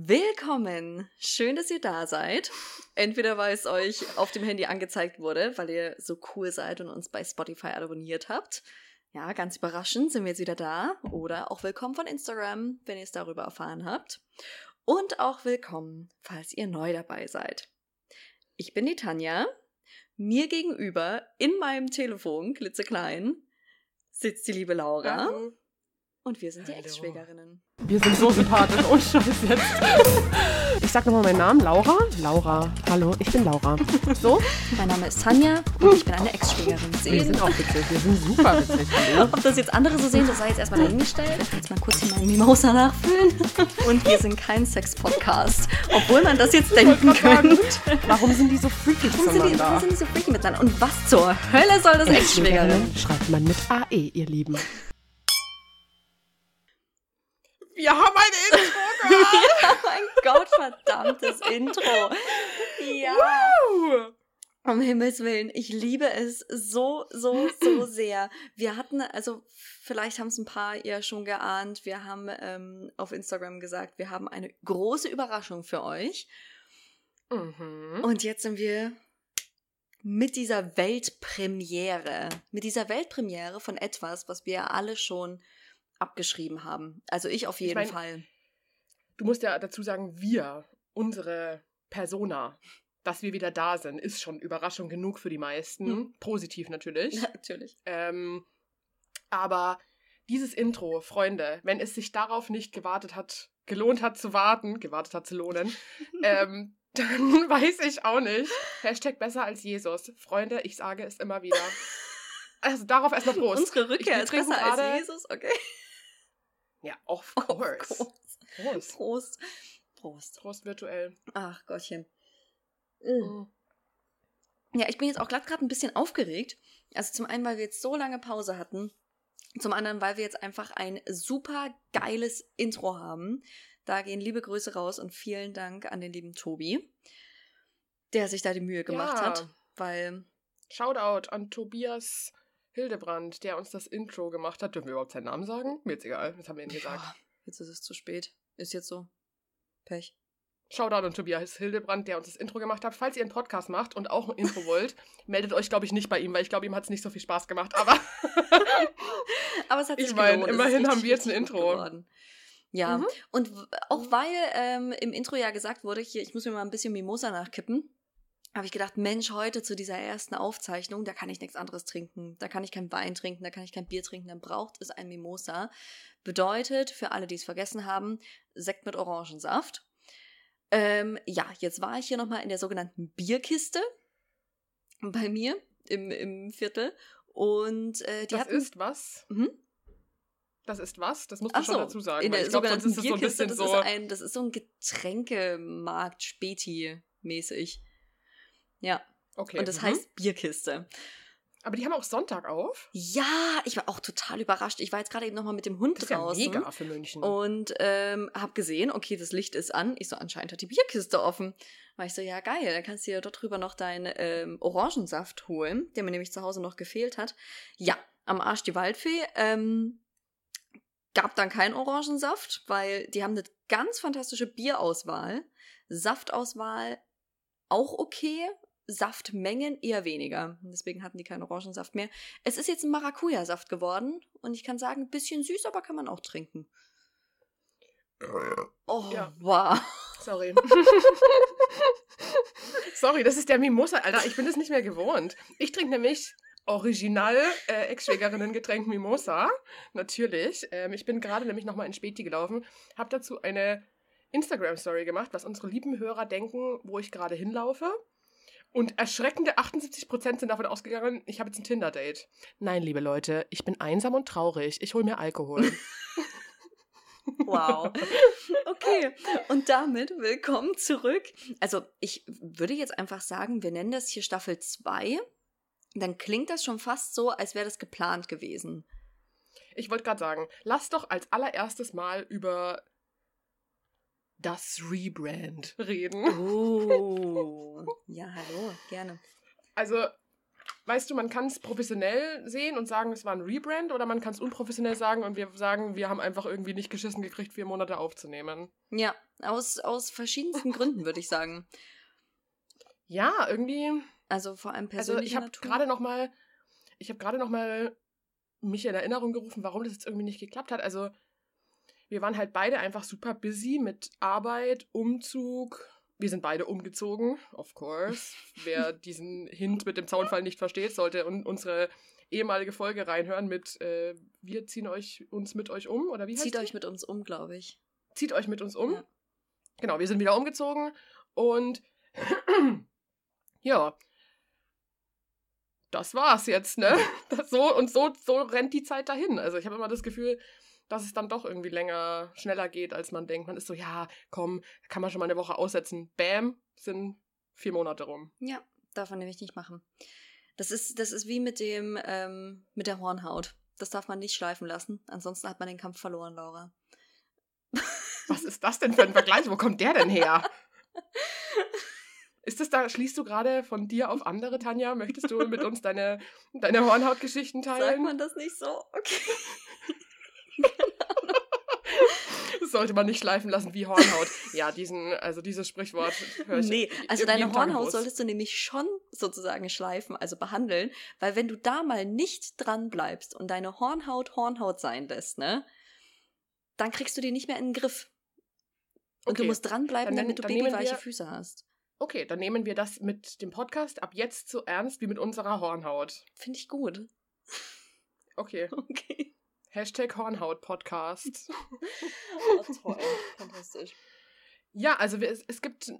Willkommen! Schön, dass ihr da seid. Entweder weil es euch auf dem Handy angezeigt wurde, weil ihr so cool seid und uns bei Spotify abonniert habt. Ja, ganz überraschend sind wir jetzt wieder da. Oder auch willkommen von Instagram, wenn ihr es darüber erfahren habt. Und auch willkommen, falls ihr neu dabei seid. Ich bin die Tanja. Mir gegenüber in meinem Telefon, klitzeklein, sitzt die liebe Laura. Hallo. Und wir sind die. Ex-Schwägerinnen. Wir sind so sympathisch. Oh, Scheiß jetzt. Ich sag nochmal meinen Namen. Laura. Laura. Hallo, ich bin Laura. So? Mein Name ist Tanja und ich bin eine Ex-Schwägerin. Wir sind auch witzig. Wir sind super witzig. Ob das jetzt andere so sehen, das sei jetzt erstmal dahingestellt. Ich will jetzt mal kurz hier meinen Mimosa nachfüllen. Und wir sind kein Sex-Podcast. Obwohl man das jetzt denken könnte. Warum sind die so freaky Warum sind, die, warum sind die so freaky miteinander? Und was zur Hölle soll das Ex-Schwägerin? schreibt man mit AE, ihr Lieben. Wir haben ein Intro ja, mein Gott, verdammtes Intro. Ja. gehört. Um Himmels Willen, ich liebe es so, so, so sehr. Wir hatten, also vielleicht haben es ein paar ja schon geahnt, wir haben ähm, auf Instagram gesagt, wir haben eine große Überraschung für euch. Mhm. Und jetzt sind wir mit dieser Weltpremiere, mit dieser Weltpremiere von etwas, was wir alle schon abgeschrieben haben. Also ich auf jeden mein, Fall. Du musst ja dazu sagen, wir, unsere Persona, dass wir wieder da sind, ist schon Überraschung genug für die meisten. Hm. Positiv natürlich. Natürlich. Ähm, aber dieses Intro, Freunde, wenn es sich darauf nicht gewartet hat, gelohnt hat zu warten, gewartet hat zu lohnen, ähm, dann weiß ich auch nicht. Hashtag besser als Jesus. Freunde, ich sage es immer wieder. Also darauf erstmal Prost. Unsere Rückkehr Ich- ist besser als Jesus, okay. Ja, of Of course. course. Prost. Prost. Prost. Prost virtuell. Ach Gottchen. Mhm. Ja, ich bin jetzt auch glatt gerade ein bisschen aufgeregt. Also zum einen, weil wir jetzt so lange Pause hatten. Zum anderen, weil wir jetzt einfach ein super geiles Intro haben. Da gehen liebe Grüße raus und vielen Dank an den lieben Tobi, der sich da die Mühe gemacht Ja. hat. Weil, Shoutout an Tobias Hildebrand, der uns das Intro gemacht hat. Dürfen wir überhaupt seinen Namen sagen? Mir jetzt egal, das haben wir ihm gesagt. ja, jetzt ist es zu spät. Ist jetzt so. Pech. Shoutout an Tobias Hildebrand, der uns das Intro gemacht hat. Falls ihr einen Podcast macht und auch ein Intro wollt, meldet euch, glaube ich, nicht bei ihm, weil ich glaube, ihm hat es nicht so viel Spaß gemacht. Aber Aber es hat Ich sich mein, gelohnt. Es ist immerhin haben wir jetzt ein Intro. geworden. Ja, Mhm. und auch weil ähm, im Intro ja gesagt wurde, hier, ich muss mir mal ein bisschen Mimosa nachkippen, habe ich gedacht, Mensch, heute zu dieser ersten Aufzeichnung, da kann ich nichts anderes trinken. Da kann ich kein Wein trinken, da kann ich kein Bier trinken, dann braucht es ein Mimosa. Bedeutet, für alle, die es vergessen haben, Sekt mit Orangensaft. Ähm, ja, jetzt war ich hier nochmal in der sogenannten Bierkiste bei mir im, im Viertel. Und äh, die das hatten ist was? Mhm. Das ist was? Das musst du Ach schon so, dazu sagen. in der ich glaube, sonst sogenannten ist es so ein Bierkiste, das, so. ist ein, das ist so ein Getränkemarkt, Späti-mäßig. Ja, okay. und das mhm. heißt Bierkiste. Aber die haben auch Sonntag auf. Ja, ich war auch total überrascht. Ich war jetzt gerade eben nochmal mit dem Hund Das ist ja draußen. mega für München. Und ähm, hab gesehen, okay, das Licht ist an. Ich so, anscheinend hat die Bierkiste offen. War ich so, ja geil, dann kannst du dir dort drüber noch deinen ähm, Orangensaft holen, der mir nämlich zu Hause noch gefehlt hat. Ja, am Arsch die Waldfee. Ähm, gab dann keinen Orangensaft, weil die haben eine ganz fantastische Bierauswahl. Saftauswahl auch okay. Saftmengen eher weniger. Deswegen hatten die keinen Orangensaft mehr. Es ist jetzt ein Maracuja-Saft geworden und ich kann sagen, ein bisschen süß, aber kann man auch trinken. Oh, Ja. wow. Sorry. Sorry, das ist der Mimosa, Alter. Ich bin das nicht mehr gewohnt. Ich trinke nämlich original äh, Ex-Schwägerinnen-Getränk Mimosa. Natürlich. Ähm, ich bin gerade nämlich nochmal in Späti gelaufen. Habe dazu eine Instagram-Story gemacht, was unsere lieben Hörer denken, wo ich gerade hinlaufe. Und erschreckende 78% sind davon ausgegangen, ich habe jetzt ein Tinder-Date. Nein, liebe Leute, ich bin einsam und traurig. Ich hole mir Alkohol. Wow. Okay, und damit willkommen zurück. Also, ich würde jetzt einfach sagen, wir nennen das hier Staffel 2. Dann klingt das schon fast so, als wäre das geplant gewesen. Ich wollte gerade sagen, lass doch als allererstes mal über das Rebrand reden. Oh. Gerne. Also, weißt du, man kann es professionell sehen und sagen, es war ein Rebrand, oder man kann es unprofessionell sagen und wir sagen, wir haben einfach irgendwie nicht geschissen gekriegt, vier Monate aufzunehmen. Ja, aus, aus verschiedensten Gründen, würde ich sagen. Ja, irgendwie. Also vor allem Also persönlicher ich habe gerade noch mal, ich habe gerade noch mal mich in Erinnerung gerufen, warum das jetzt irgendwie nicht geklappt hat. Also wir waren halt beide einfach super busy mit Arbeit, Umzug. Wir sind beide umgezogen, of course. Wer diesen Hint mit dem Zaunfall nicht versteht, sollte un unsere ehemalige Folge reinhören mit äh, Wir ziehen euch uns mit euch um oder wie heißt Zieht die? euch mit uns um, glaube ich. Zieht euch mit uns um. Ja. Genau, wir sind wieder umgezogen und ja, das war's jetzt, ne? Das so und so, so rennt die Zeit dahin. Also ich habe immer das Gefühl, dass es dann doch irgendwie länger, schneller geht, als man denkt. Man ist so, ja, komm, kann man schon mal eine Woche aussetzen. Bam, sind vier Monate rum. Ja, darf man nämlich nicht machen. Das ist, das ist wie mit dem, ähm, mit der Hornhaut. Das darf man nicht schleifen lassen. Ansonsten hat man den Kampf verloren, Laura. Was ist das denn für ein Vergleich? Wo kommt der denn her? Ist das da, schließt du gerade von dir auf andere, Tanja? Möchtest du mit uns deine, deine Hornhautgeschichten Sagt teilen? man das nicht so? Okay. Das sollte man nicht schleifen lassen wie Hornhaut. Ja, diesen, also dieses Sprichwort höre ich. Nee, also deine Hornhaut solltest du nämlich schon sozusagen schleifen, also behandeln, weil wenn du da mal nicht dran bleibst und deine Hornhaut Hornhaut sein lässt, ne, dann kriegst du die nicht mehr in den Griff. Und Okay, du musst dranbleiben, dann damit du babyweiche Füße hast. Okay, dann nehmen wir das mit dem Podcast ab jetzt so ernst wie mit unserer Hornhaut. Finde ich gut. Okay. Okay. Hashtag Hornhaut-Podcast. Oh, toll. Fantastisch. Ja, also wir, es, gibt,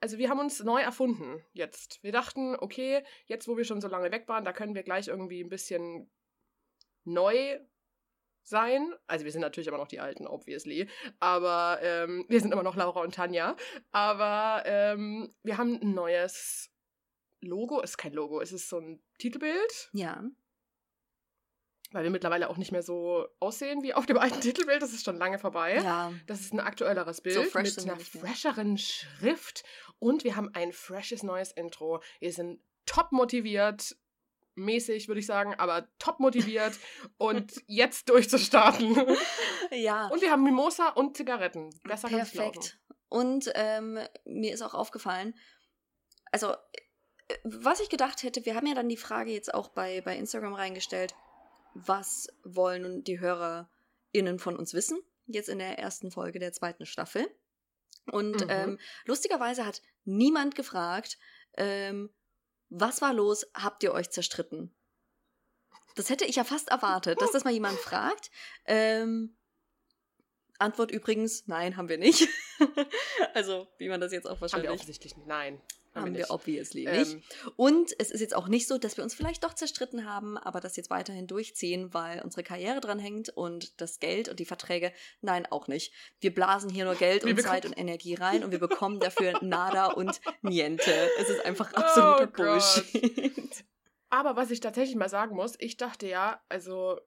also wir haben uns neu erfunden jetzt. Wir dachten, okay, jetzt wo wir schon so lange weg waren, da können wir gleich irgendwie ein bisschen neu sein. Also wir sind natürlich immer noch die Alten, obviously. Aber ähm, wir sind immer noch Laura und Tanja. Aber ähm, wir haben ein neues Logo. Es ist kein Logo, es ist so ein Titelbild. Ja. Weil wir mittlerweile auch nicht mehr so aussehen wie auf dem alten Titelbild. Das ist schon lange vorbei. Ja. Das ist ein aktuelleres Bild So fresh mit einer fresheren Schrift und wir haben ein freshes neues Intro. Wir sind top motiviert, mäßig würde ich sagen, aber top motiviert und jetzt durchzustarten. Ja. Und wir haben Mimosa und Zigaretten. Besser. Perfekt. Und ähm, mir ist auch aufgefallen, also äh, was ich gedacht hätte, wir haben ja dann die Frage jetzt auch bei, bei Instagram reingestellt, was wollen die HörerInnen von uns wissen? Jetzt in der ersten Folge der zweiten Staffel. Und Mhm. ähm, lustigerweise hat niemand gefragt, ähm, was war los? Habt ihr euch zerstritten? Das hätte ich ja fast erwartet, dass das mal jemand fragt. Ähm, Antwort übrigens, nein, haben wir nicht. also, wie man das jetzt auch Haben wir wahrscheinlich offensichtlich nicht. Nein. Haben wir nicht. obviously Ähm, nicht. Und es ist jetzt auch nicht so, dass wir uns vielleicht doch zerstritten haben, aber das jetzt weiterhin durchziehen, weil unsere Karriere dran hängt und das Geld und die Verträge, nein, auch nicht. Wir blasen hier nur Geld Wir und Zeit und Energie rein und wir bekommen dafür nada und niente. Es ist einfach absoluter Oh. Bullshit. Aber was ich tatsächlich mal sagen muss, ich dachte ja, also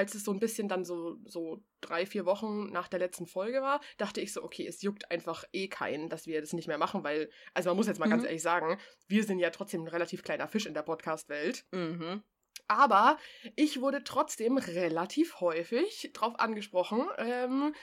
als es so ein bisschen dann so, so drei, vier Wochen nach der letzten Folge war, dachte ich so, okay, es juckt einfach eh keinen, dass wir das nicht mehr machen, weil, also man muss jetzt mal ganz Mhm. ehrlich sagen, wir sind ja trotzdem ein relativ kleiner Fisch in der Podcast-Welt. Mhm. Aber ich wurde trotzdem relativ häufig drauf angesprochen, ähm,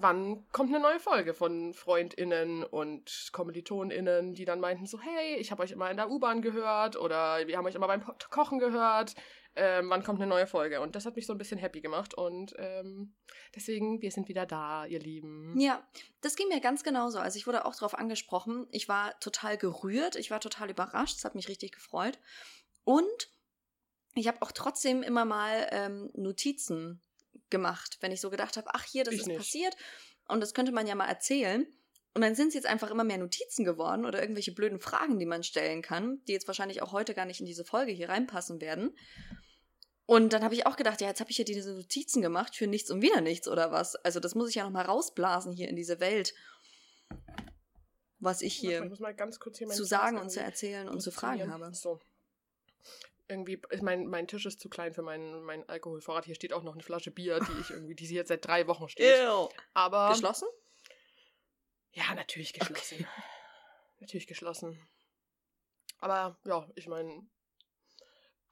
wann kommt eine neue Folge von FreundInnen und KommilitonInnen, die dann meinten so, hey, ich habe euch immer in der U-Bahn gehört oder wir haben euch immer beim Ko- Kochen gehört, ähm, wann kommt eine neue Folge? Und das hat mich so ein bisschen happy gemacht und ähm, deswegen, wir sind wieder da, ihr Lieben. Ja, das ging mir ganz genauso. Also ich wurde auch darauf angesprochen. Ich war total gerührt, ich war total überrascht, es hat mich richtig gefreut. Und ich habe auch trotzdem immer mal ähm, Notizen gemacht, wenn ich so gedacht habe, ach hier, das Ich ist nicht. passiert und das könnte man ja mal erzählen. Und dann sind es jetzt einfach immer mehr Notizen geworden oder irgendwelche blöden Fragen, die man stellen kann, die jetzt wahrscheinlich auch heute gar nicht in diese Folge hier reinpassen werden. Und dann habe ich auch gedacht, ja, jetzt habe ich ja diese Notizen gemacht für nichts und wieder nichts oder was. Also das muss ich ja noch mal rausblasen hier in diese Welt, was ich hier ich hier zu sagen und zu erzählen und zu fragen habe. So. Irgendwie, ist mein, mein Tisch ist zu klein für meinen, meinen Alkoholvorrat. Hier steht auch noch eine Flasche Bier, die ich irgendwie, die sie jetzt seit drei Wochen steht. Ew. Aber. Geschlossen? Ja, natürlich geschlossen. Natürlich geschlossen. Aber ja, ich meine,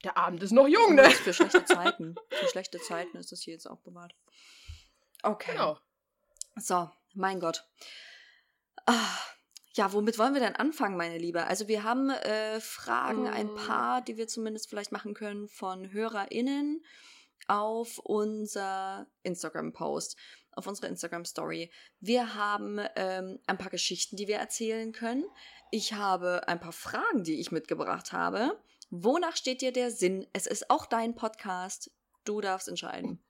Der Abend ist noch jung, ne? Für schlechte Zeiten. Für schlechte Zeiten ist das hier jetzt auch bewahrt. Okay. Genau. So, mein Gott. Ah, ja, womit wollen wir denn anfangen, meine Liebe? Also wir haben äh, Fragen, Mm. ein paar, die wir zumindest vielleicht machen können von HörerInnen auf unser Instagram-Post, auf unsere Instagram-Story. Wir haben ähm, ein paar Geschichten, die wir erzählen können. Ich habe ein paar Fragen, die ich mitgebracht habe. Wonach steht dir der Sinn? Es ist auch dein Podcast. Du darfst entscheiden.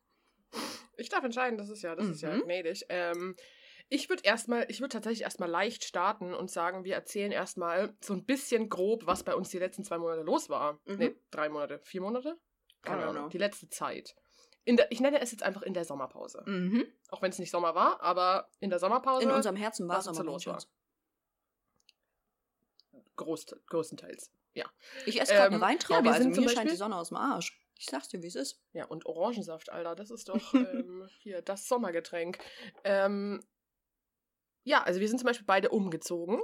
Ich darf entscheiden, das ist ja, das ist ja Mhm. gnädig. Ähm, ich würde erstmal, ich würde tatsächlich erstmal leicht starten und sagen, wir erzählen erstmal so ein bisschen grob, was bei uns die letzten zwei Monate los war. Mhm. Nee, drei Monate, vier Monate? Keine Ahnung. know. Die letzte Zeit. Der, ich nenne es jetzt einfach in der Sommerpause. Mhm. Auch wenn es nicht Sommer war, aber in der Sommerpause. In unserem Herzen war es so aber los war. Groß, größtenteils. Ich esse gerade Ähm, eine Weintraube, ja, wir also sind mir zum scheint Beispiel- die Sonne aus dem Arsch. Ich sag's dir, wie es ist. Ja, und Orangensaft, Alter, das ist doch ähm, hier das Sommergetränk. Ähm, ja, also wir sind zum Beispiel beide umgezogen.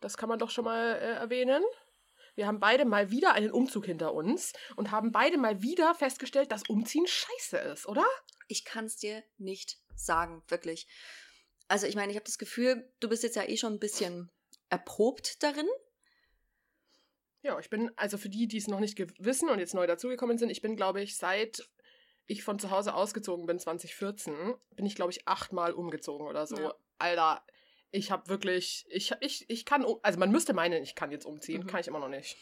Das kann man doch schon mal äh, erwähnen. Wir haben beide mal wieder einen Umzug hinter uns und haben beide mal wieder festgestellt, dass Umziehen scheiße ist, oder? Ich kann's dir nicht sagen, wirklich. Also ich meine, ich habe das Gefühl, du bist jetzt ja eh schon ein bisschen erprobt darin. Ja, ich bin, also für die, die es noch nicht wissen und jetzt neu dazugekommen sind, ich bin, glaube ich, seit ich von zu Hause ausgezogen bin, 2014, bin ich, glaube ich, achtmal umgezogen oder so. Ja. Alter, ich habe wirklich, ich, ich, ich kann, also man müsste meinen, ich kann jetzt umziehen, Mhm. kann ich immer noch nicht.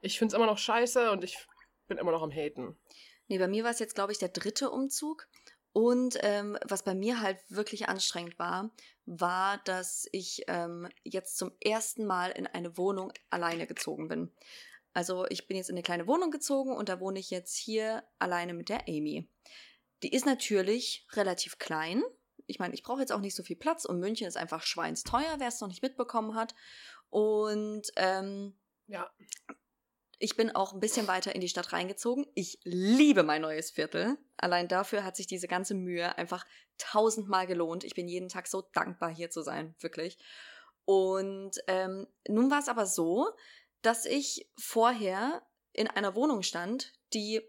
Ich finde es immer noch scheiße und ich bin immer noch am Haten. Nee, bei mir war es jetzt, glaube ich, der dritte Umzug. Und ähm, was bei mir halt wirklich anstrengend war, war, dass ich ähm, jetzt zum ersten Mal in eine Wohnung alleine gezogen bin. Also ich bin jetzt in eine kleine Wohnung gezogen und da wohne ich jetzt hier alleine mit der Amy. Die ist natürlich relativ klein. Ich meine, ich brauche jetzt auch nicht so viel Platz und München ist einfach schweinsteuer, wer es noch nicht mitbekommen hat. Und ähm, Ja, ich bin auch ein bisschen weiter in die Stadt reingezogen. Ich liebe mein neues Viertel. Allein dafür hat sich diese ganze Mühe einfach tausendmal gelohnt. Ich bin jeden Tag so dankbar, hier zu sein, wirklich. Und ähm, nun war es aber so, dass ich vorher in einer Wohnung stand, die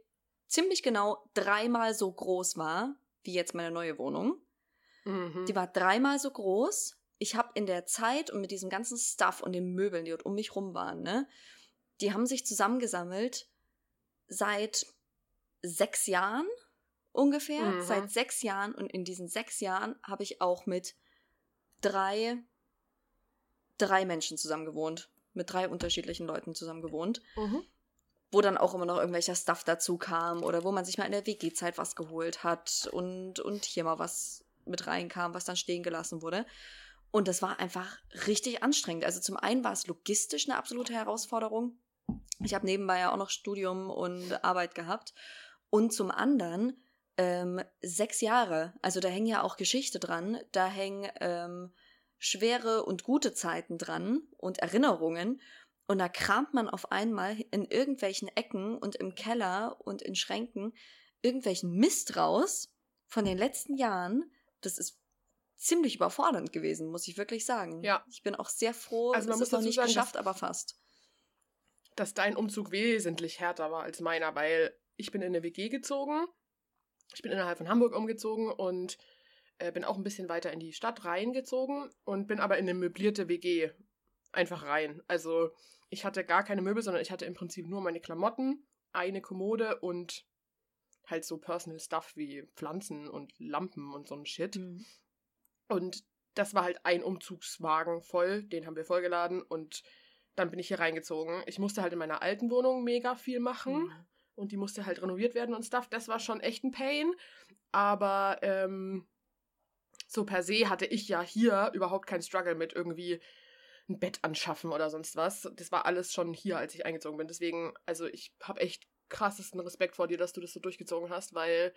ziemlich genau dreimal so groß war wie jetzt meine neue Wohnung. mhm. Die war dreimal so groß. Ich habe in der Zeit und mit diesem ganzen Stuff und den Möbeln, die dort um mich rum waren, ne, die haben sich zusammengesammelt seit sechs Jahren ungefähr. Mhm. Seit sechs Jahren. Und in diesen sechs Jahren habe ich auch mit drei, drei Menschen zusammen gewohnt. Mit drei unterschiedlichen Leuten zusammen gewohnt Mhm. wo dann auch immer noch irgendwelcher Stuff dazu kam oder wo man sich mal in der WG-Zeit was geholt hat und, und hier mal was mit reinkam, was dann stehen gelassen wurde. Und das war einfach richtig anstrengend. Also zum einen war es logistisch eine absolute Herausforderung. Ich habe nebenbei ja auch noch Studium und Arbeit gehabt. Und zum anderen ähm, sechs Jahre. Also da hängen ja auch Geschichte dran. Da hängen ähm, schwere und gute Zeiten dran und Erinnerungen. Und da kramt man auf einmal in irgendwelchen Ecken und im Keller und in Schränken irgendwelchen Mist raus von den letzten Jahren. Das ist ziemlich überfordernd gewesen, muss ich wirklich sagen. Ja. Ich bin auch sehr froh, Also man es muss ist noch nicht sagen, geschafft, dass- aber fast. dass dein Umzug wesentlich härter war als meiner, weil ich bin in eine WG gezogen. Ich bin innerhalb von Hamburg umgezogen und äh, bin auch ein bisschen weiter in die Stadt reingezogen und bin aber in eine möblierte WG einfach rein. Also ich hatte gar keine Möbel, sondern ich hatte im Prinzip nur meine Klamotten, eine Kommode und halt so Personal Stuff wie Pflanzen und Lampen und so ein Shit. Mhm. Und das war halt ein Umzugswagen voll, den haben wir vollgeladen und dann bin ich hier reingezogen. Ich musste halt in meiner alten Wohnung mega viel machen Mhm. und die musste halt renoviert werden und Stuff. Das war schon echt ein Pain. Aber ähm, so per se hatte ich ja hier überhaupt keinen Struggle mit irgendwie ein Bett anschaffen oder sonst was. Das war alles schon hier, als ich eingezogen bin. Deswegen, also ich habe echt krassesten Respekt vor dir, dass du das so durchgezogen hast, weil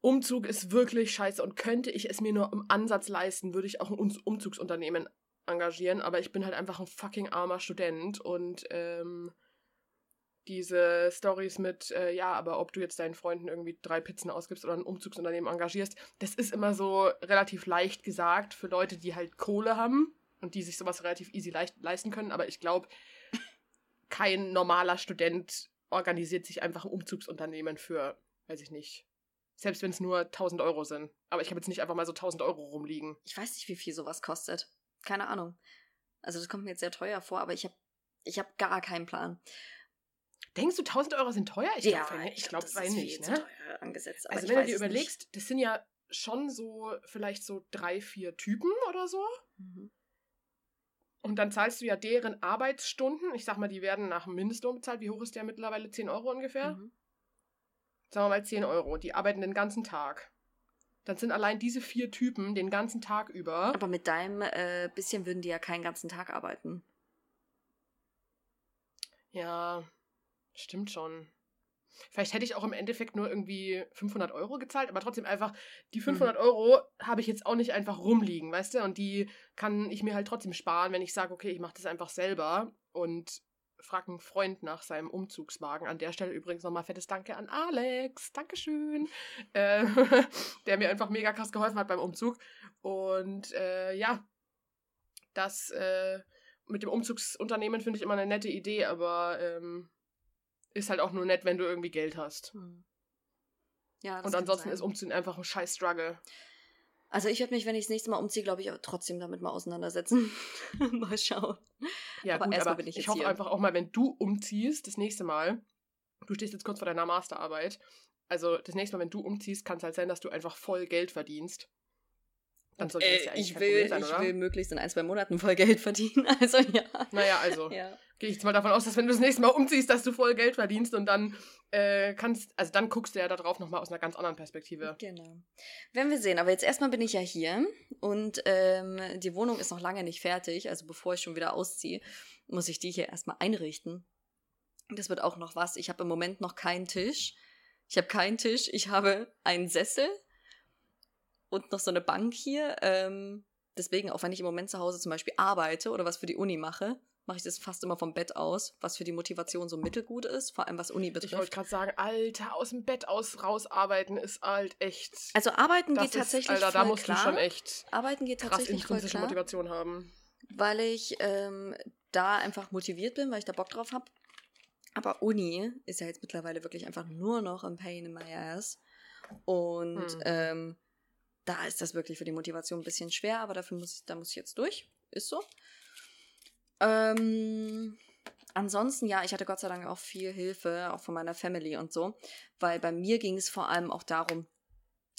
Umzug ist wirklich scheiße und könnte ich es mir nur im Ansatz leisten, würde ich auch ein Um- Umzugsunternehmen engagieren, aber ich bin halt einfach ein fucking armer Student und ähm, diese Stories mit, äh, ja, aber ob du jetzt deinen Freunden irgendwie drei Pizzen ausgibst oder ein Umzugsunternehmen engagierst, das ist immer so relativ leicht gesagt für Leute, die halt Kohle haben und die sich sowas relativ easy leicht leisten können, aber ich glaube, kein normaler Student organisiert sich einfach ein Umzugsunternehmen für, weiß ich nicht, selbst wenn es nur 1000 Euro sind. Aber ich habe jetzt nicht einfach mal so 1000 Euro rumliegen. Ich weiß nicht, wie viel sowas kostet. Keine Ahnung. Also das kommt mir jetzt sehr teuer vor, aber ich habe ich hab gar keinen Plan. Denkst du, 1000 Euro sind teuer? Ich glaube, ich, ich glaube, das ist nicht. Ne? teuer angesetzt. also wenn du dir überlegst, nicht. das sind ja schon so vielleicht so drei, vier Typen oder so. Mhm. Und dann zahlst du ja deren Arbeitsstunden. Ich sag mal, die werden nach dem Mindestlohn bezahlt. Wie hoch ist der mittlerweile? 10 Euro ungefähr? Mhm. Sagen wir mal 10 Euro. Die arbeiten den ganzen Tag. Dann sind allein diese vier Typen den ganzen Tag über. Aber mit deinem äh, bisschen würden die ja keinen ganzen Tag arbeiten. Ja, stimmt schon. Vielleicht hätte ich auch im Endeffekt nur irgendwie 500 Euro gezahlt, aber trotzdem einfach, die 500 mhm. Euro habe ich jetzt auch nicht einfach rumliegen, weißt du? Und die kann ich mir halt trotzdem sparen, wenn ich sage, okay, ich mache das einfach selber und frage einen Freund nach seinem Umzugswagen. An der Stelle übrigens nochmal fettes Danke an Alex. Dankeschön. Äh, der mir einfach mega krass geholfen hat beim Umzug. Und äh, ja, das äh, mit dem Umzugsunternehmen finde ich immer eine nette Idee, aber ähm, ist halt auch nur nett, wenn du irgendwie Geld hast. Hm. Ja, Und ansonsten ist Umziehen einfach ein scheiß Struggle. Also ich werde mich, wenn ich das nächste Mal umziehe, glaube ich, trotzdem damit mal auseinandersetzen. mal schauen. Ja, aber gut, aber bin ich, ich hoffe hier. einfach auch mal, wenn du umziehst, das nächste Mal, du stehst jetzt kurz vor deiner Masterarbeit, also das nächste Mal, wenn du umziehst, kann es halt sein, dass du einfach voll Geld verdienst. Dann sollte äh, das ja eigentlich ich will, sein, Ich will möglichst in ein, zwei Monaten voll Geld verdienen. Also ja. Naja, also. ja. Gehe ich jetzt mal davon aus, dass wenn du das nächste Mal umziehst, dass du voll Geld verdienst und dann äh, kannst, also dann guckst du ja darauf nochmal aus einer ganz anderen Perspektive. Genau. Werden wir sehen. Aber jetzt erstmal bin ich ja hier und ähm, die Wohnung ist noch lange nicht fertig. Also bevor ich schon wieder ausziehe, muss ich die hier erstmal einrichten. Das wird auch noch was. Ich habe im Moment noch keinen Tisch. Ich habe keinen Tisch. Ich habe einen Sessel und noch so eine Bank hier. Ähm, deswegen, auch wenn ich im Moment zu Hause zum Beispiel arbeite oder was für die Uni mache, mache ich das fast immer vom Bett aus, was für die Motivation so mittelgut ist, vor allem was Uni betrifft. Ich wollte gerade sagen, Alter, aus dem Bett aus rausarbeiten ist halt echt. Also arbeiten geht ist, tatsächlich Alter, voll da musst klar. du schon echt arbeiten geht tatsächlich krass voll klar, Motivation haben. Weil ich ähm, da einfach motiviert bin, weil ich da Bock drauf habe. Aber Uni ist ja jetzt mittlerweile wirklich einfach nur noch ein Pain in my ass. Und hm. ähm, da ist das wirklich für die Motivation ein bisschen schwer, aber dafür muss ich, da muss ich jetzt durch. Ist so. Ähm, ansonsten, ja, ich hatte Gott sei Dank auch viel Hilfe, auch von meiner Family und so, weil bei mir ging es vor allem auch darum,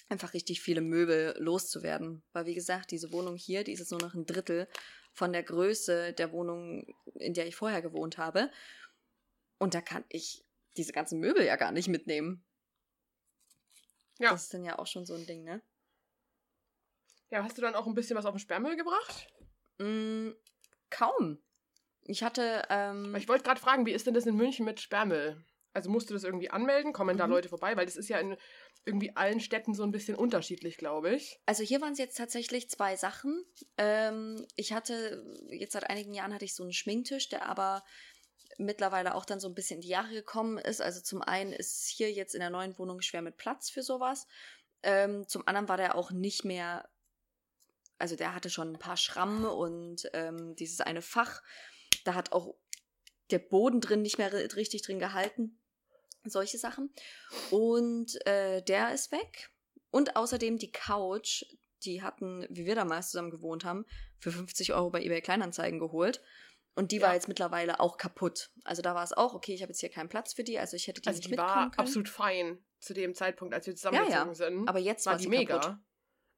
einfach richtig viele Möbel loszuwerden. Weil, wie gesagt, diese Wohnung hier, die ist jetzt nur noch ein Drittel von der Größe der Wohnung, in der ich vorher gewohnt habe. Und da kann ich diese ganzen Möbel ja gar nicht mitnehmen. Ja. Das ist dann ja auch schon so ein Ding, ne? Ja, hast du dann auch ein bisschen was auf den Sperrmüll gebracht? Mm, kaum. Ich hatte. Ähm, ich wollte gerade fragen, wie ist denn das in München mit Sperrmüll? Also musst du das irgendwie anmelden? Kommen mhm. da Leute vorbei? Weil das ist ja in irgendwie allen Städten so ein bisschen unterschiedlich, glaube ich. Also hier waren es jetzt tatsächlich zwei Sachen. Ähm, ich hatte, jetzt seit einigen Jahren hatte ich so einen Schminktisch, der aber mittlerweile auch dann so ein bisschen in die Jahre gekommen ist. Also zum einen ist hier jetzt in der neuen Wohnung schwer mit Platz für sowas. Ähm, zum anderen war der auch nicht mehr also der hatte schon ein paar Schrammen und ähm, dieses eine Fach, da hat auch der Boden drin nicht mehr richtig drin gehalten. Solche Sachen. Und äh, der ist weg. Und außerdem die Couch, die hatten, wie wir damals zusammen gewohnt haben, für 50 Euro bei eBay Kleinanzeigen geholt. Und die ja. war jetzt mittlerweile auch kaputt. Also da war es auch, okay, ich habe jetzt hier keinen Platz für die, also ich hätte die also nicht die war können. absolut fein zu dem Zeitpunkt, als wir zusammengezogen ja, ja. sind. Aber jetzt war, war die mega. Kaputt.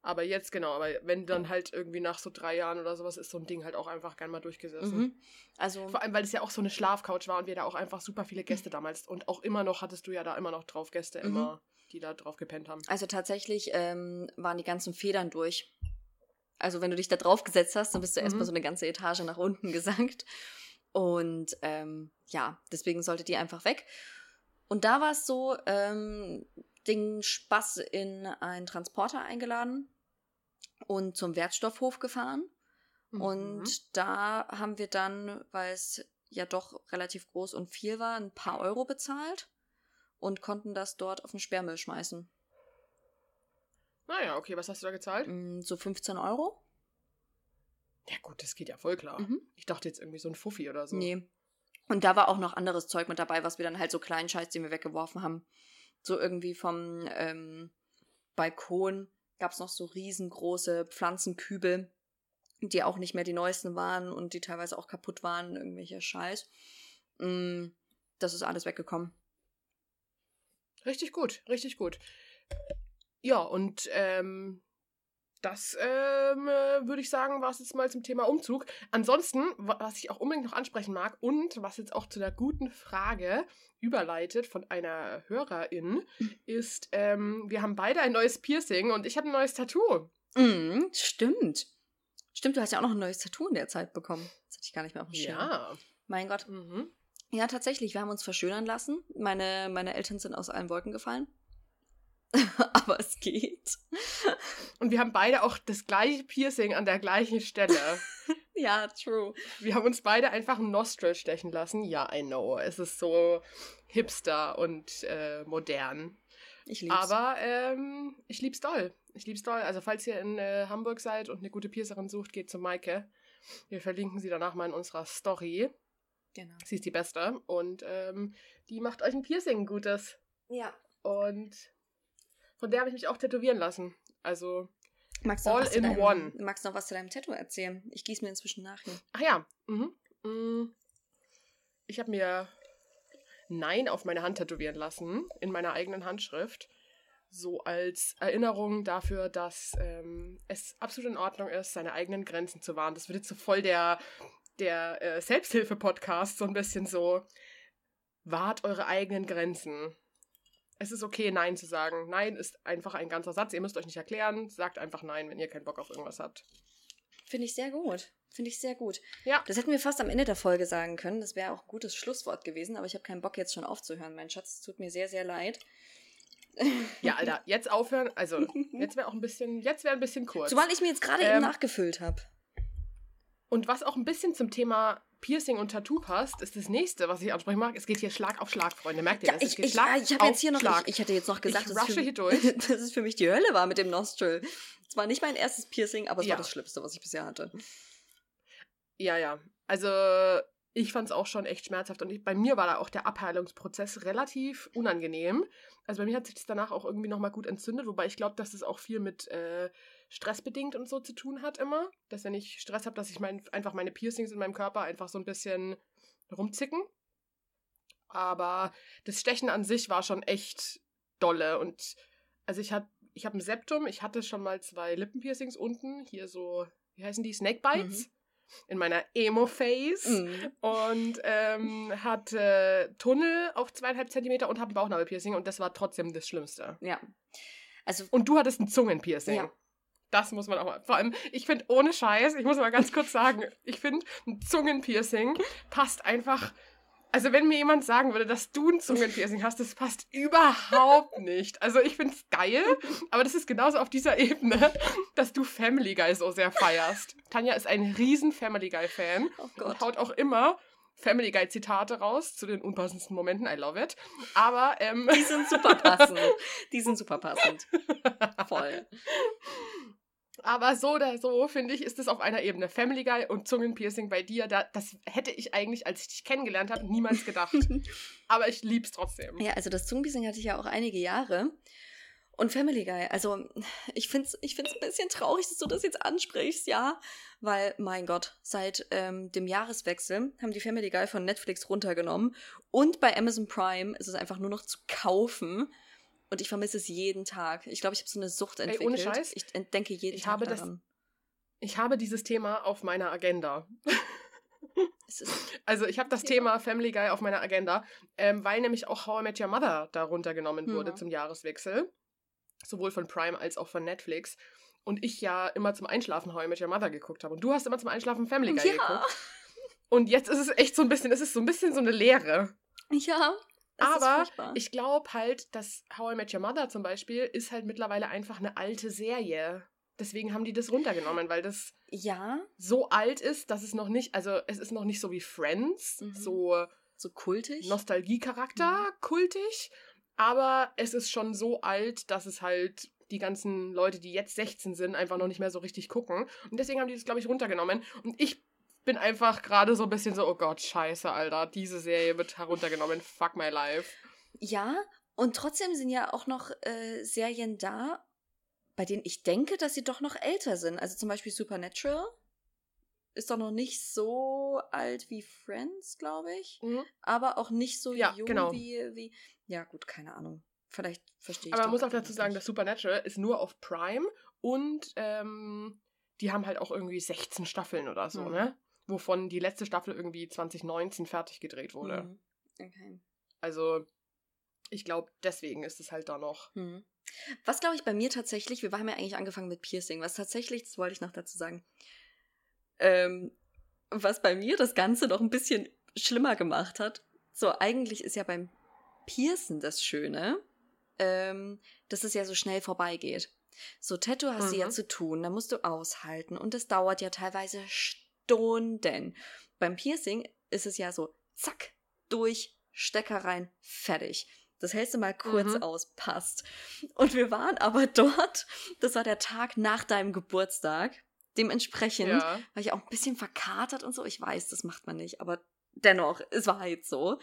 Aber jetzt genau, aber wenn dann halt irgendwie nach so drei Jahren oder sowas ist so ein Ding halt auch einfach gern mal durchgesessen. Mhm. Also Vor allem, weil es ja auch so eine Schlafcouch war und wir da auch einfach super viele Gäste damals und auch immer noch hattest du ja da immer noch drauf Gäste, mhm. immer, die da drauf gepennt haben. Also tatsächlich ähm, waren die ganzen Federn durch. Also wenn du dich da drauf gesetzt hast, dann bist du mhm. erstmal so eine ganze Etage nach unten gesankt. Und ähm, ja, deswegen sollte die einfach weg. Und da war es so, ähm, den Spaß in einen Transporter eingeladen und zum Wertstoffhof gefahren. Mhm. Und da haben wir dann, weil es ja doch relativ groß und viel war, ein paar Euro bezahlt und konnten das dort auf den Sperrmüll schmeißen. Naja, okay, was hast du da gezahlt? Mm, so 15 Euro. Ja, gut, das geht ja voll klar. Mhm. Ich dachte jetzt irgendwie so ein Fuffi oder so. Nee. Und da war auch noch anderes Zeug mit dabei, was wir dann halt so kleinen Scheiß, den wir weggeworfen haben. So irgendwie vom ähm, Balkon gab es noch so riesengroße Pflanzenkübel, die auch nicht mehr die neuesten waren und die teilweise auch kaputt waren, irgendwelche Scheiß. Mm, das ist alles weggekommen. Richtig gut, richtig gut. Ja, und ähm, das ähm, äh, würde ich sagen, war es jetzt mal zum Thema Umzug. Ansonsten, was ich auch unbedingt noch ansprechen mag und was jetzt auch zu der guten Frage überleitet von einer Hörerin, ist, ähm, wir haben beide ein neues Piercing und ich habe ein neues Tattoo. Mm, stimmt. Stimmt, du hast ja auch noch ein neues Tattoo in der Zeit bekommen. Das hatte ich gar nicht mehr auf dem Schirm. Ja. Mein Gott. Mhm. Ja, tatsächlich, wir haben uns verschönern lassen. Meine, meine Eltern sind aus allen Wolken gefallen. Aber es geht. Und wir haben beide auch das gleiche Piercing an der gleichen Stelle. ja, true. Wir haben uns beide einfach ein Nostril stechen lassen. Ja, I know. Es ist so hipster und äh, modern. Ich lieb's. Aber ähm, ich lieb's doll. Ich lieb's doll. Also falls ihr in äh, Hamburg seid und eine gute Piercerin sucht, geht zu Maike. Wir verlinken sie danach mal in unserer Story. genau. Sie ist die Beste. Und ähm, die macht euch ein Piercing Gutes. Ja. Und von der habe ich mich auch tätowieren lassen. Also, Magst All was zu in deinem, one. magst du noch was zu deinem Tattoo erzählen? Ich gieße mir inzwischen nach hier. ach ja. Mhm. Mm. Ich habe mir Nein auf meine Hand tätowieren lassen, in meiner eigenen Handschrift. So als Erinnerung dafür, dass ähm, es absolut in Ordnung ist, seine eigenen Grenzen zu wahren. Das wird jetzt so voll der, der äh, Selbsthilfe-Podcast, so ein bisschen so. Wahrt eure eigenen Grenzen. Es ist okay, Nein zu sagen. Nein ist einfach ein ganzer Satz. Ihr müsst euch nicht erklären. Sagt einfach Nein, wenn ihr keinen Bock auf irgendwas habt. Finde ich sehr gut. Finde ich sehr gut. Ja. Das hätten wir fast am Ende der Folge sagen können. Das wäre auch ein gutes Schlusswort gewesen, aber ich habe keinen Bock jetzt schon aufzuhören, mein Schatz. Es tut mir sehr, sehr leid. Ja, Alter, jetzt aufhören. Also, jetzt wäre auch ein bisschen, jetzt wäre ein bisschen kurz. Zumal ich mir jetzt gerade Ähm, eben nachgefüllt habe. Und was auch ein bisschen zum Thema Piercing und Tattoo passt, ist das nächste, was ich ansprechen mag. Es geht hier Schlag auf Schlag, Freunde. Merkt ihr Ja, das? Es ich, ich, Schlag ah, ich habe auf jetzt hier noch, Schlag. ich, ich hatte jetzt noch gesagt, Ich dass, es für, hier durch. dass es für mich die Hölle war mit dem Nostril. Es war nicht mein erstes Piercing, aber es Ja. war das Schlimmste, was ich bisher hatte. Ja, ja. Also, ich fand es auch schon echt schmerzhaft. Und ich, bei mir war da auch der Abheilungsprozess relativ unangenehm. Also, bei mir hat sich das danach auch irgendwie nochmal gut entzündet. Wobei ich glaube, dass das auch viel mit äh, stressbedingt und so zu tun hat immer. Dass, wenn ich Stress habe, dass ich mein, einfach meine Piercings in meinem Körper einfach so ein bisschen rumzicken. Aber das Stechen an sich war schon echt dolle. Und also, ich hatte. Ich habe ein Septum, ich hatte schon mal zwei Lippenpiercings unten, hier so, wie heißen die, Snakebites, Mhm. in meiner Emo-Face Mhm. und ähm, hatte Tunnel auf zweieinhalb Zentimeter und habe ein Bauchnabelpiercing und das war trotzdem das Schlimmste. Ja. Also, Und du hattest ein Zungenpiercing. Ja. Das muss man auch mal. Vor allem, ich finde ohne Scheiß, ich muss mal ganz kurz sagen, ich finde, ein Zungenpiercing passt einfach. Also, wenn mir jemand sagen würde, dass du ein Zungenpiercing hast, das passt überhaupt nicht. Also, ich finde es geil, aber das ist genauso auf dieser Ebene, dass du Family Guy so sehr feierst. Tanja ist ein riesen Family Guy-Fan oh und haut auch immer Family Guy Zitate raus zu den unpassendsten Momenten. I love it. Aber ähm, Die sind super passend. Die sind super passend. Voll. Aber so oder so, finde ich, ist es auf einer Ebene. Family Guy und Zungenpiercing bei dir, da, das hätte ich eigentlich, als ich dich kennengelernt habe, niemals gedacht. Aber ich lieb's trotzdem. Ja, also das Zungenpiercing hatte ich ja auch einige Jahre. Und Family Guy, also ich finde es ich find's ein bisschen traurig, dass du das jetzt ansprichst, ja. Weil, mein Gott, seit ähm, dem Jahreswechsel haben die Family Guy von Netflix runtergenommen. Und bei Amazon Prime ist es einfach nur noch zu kaufen. Und ich vermisse es jeden Tag. Ich glaube, ich habe so eine Sucht Ey, entwickelt. ohne Scheiß, ich entdenke jeden ich Tag habe das- daran. Ich habe dieses Thema auf meiner Agenda. Also ich habe das Ja. Thema Family Guy auf meiner Agenda, ähm, weil nämlich auch How I Met Your Mother darunter genommen wurde Ja. zum Jahreswechsel. Sowohl von Prime als auch von Netflix. Und ich ja immer zum Einschlafen How I Met Your Mother geguckt habe. Und du hast immer zum Einschlafen Family Guy ja, geguckt. Und jetzt ist es echt so ein bisschen, es ist so ein bisschen so eine Leere. ja. Aber ich glaube halt, dass How I Met Your Mother zum Beispiel ist halt mittlerweile einfach eine alte Serie. Deswegen haben die das runtergenommen, weil das ja, so alt ist, dass es noch nicht, also es ist noch nicht so wie Friends, Mhm. so so kultig. Nostalgiecharakter, Mhm. kultig, aber es ist schon so alt, dass es halt die ganzen Leute, die jetzt 16 sind, einfach noch nicht mehr so richtig gucken. Und deswegen haben die das, glaube ich, runtergenommen. Und ich bin einfach gerade so ein bisschen so, oh Gott, scheiße, Alter, diese Serie wird heruntergenommen, fuck my life. Ja, und trotzdem sind ja auch noch äh, Serien da, bei denen ich denke, dass sie doch noch älter sind. Also zum Beispiel Supernatural ist doch noch nicht so alt wie Friends, glaube ich. Mhm. Aber auch nicht so Ja, jung genau. wie, wie. Ja, gut, keine Ahnung. Vielleicht verstehe ich Aber man muss auch dazu sagen, dass Supernatural ist nur auf Prime und ähm, die haben halt auch irgendwie 16 Staffeln oder so, Mhm. ne? Wovon die letzte Staffel irgendwie 2019 fertig gedreht wurde. Mhm. Okay. Also, ich glaube, deswegen ist es halt da noch. Hm. Was glaube ich bei mir tatsächlich, wir haben ja eigentlich angefangen mit Piercing, was tatsächlich, das wollte ich noch dazu sagen, ähm, was bei mir das Ganze noch ein bisschen schlimmer gemacht hat. So, eigentlich ist ja beim Piercen das Schöne, ähm, dass es ja so schnell vorbeigeht. So, Tattoo hast du ja Mhm. zu tun, da musst du aushalten und das dauert ja teilweise Stunden. Beim Piercing ist es ja so, zack, durch, Stecker rein, fertig. Das hältst du mal kurz Mhm. aus, passt. Und wir waren aber dort, das war der Tag nach deinem Geburtstag. Dementsprechend Ja. war ich auch ein bisschen verkatert und so. Ich weiß, das macht man nicht, aber dennoch, es war jetzt so.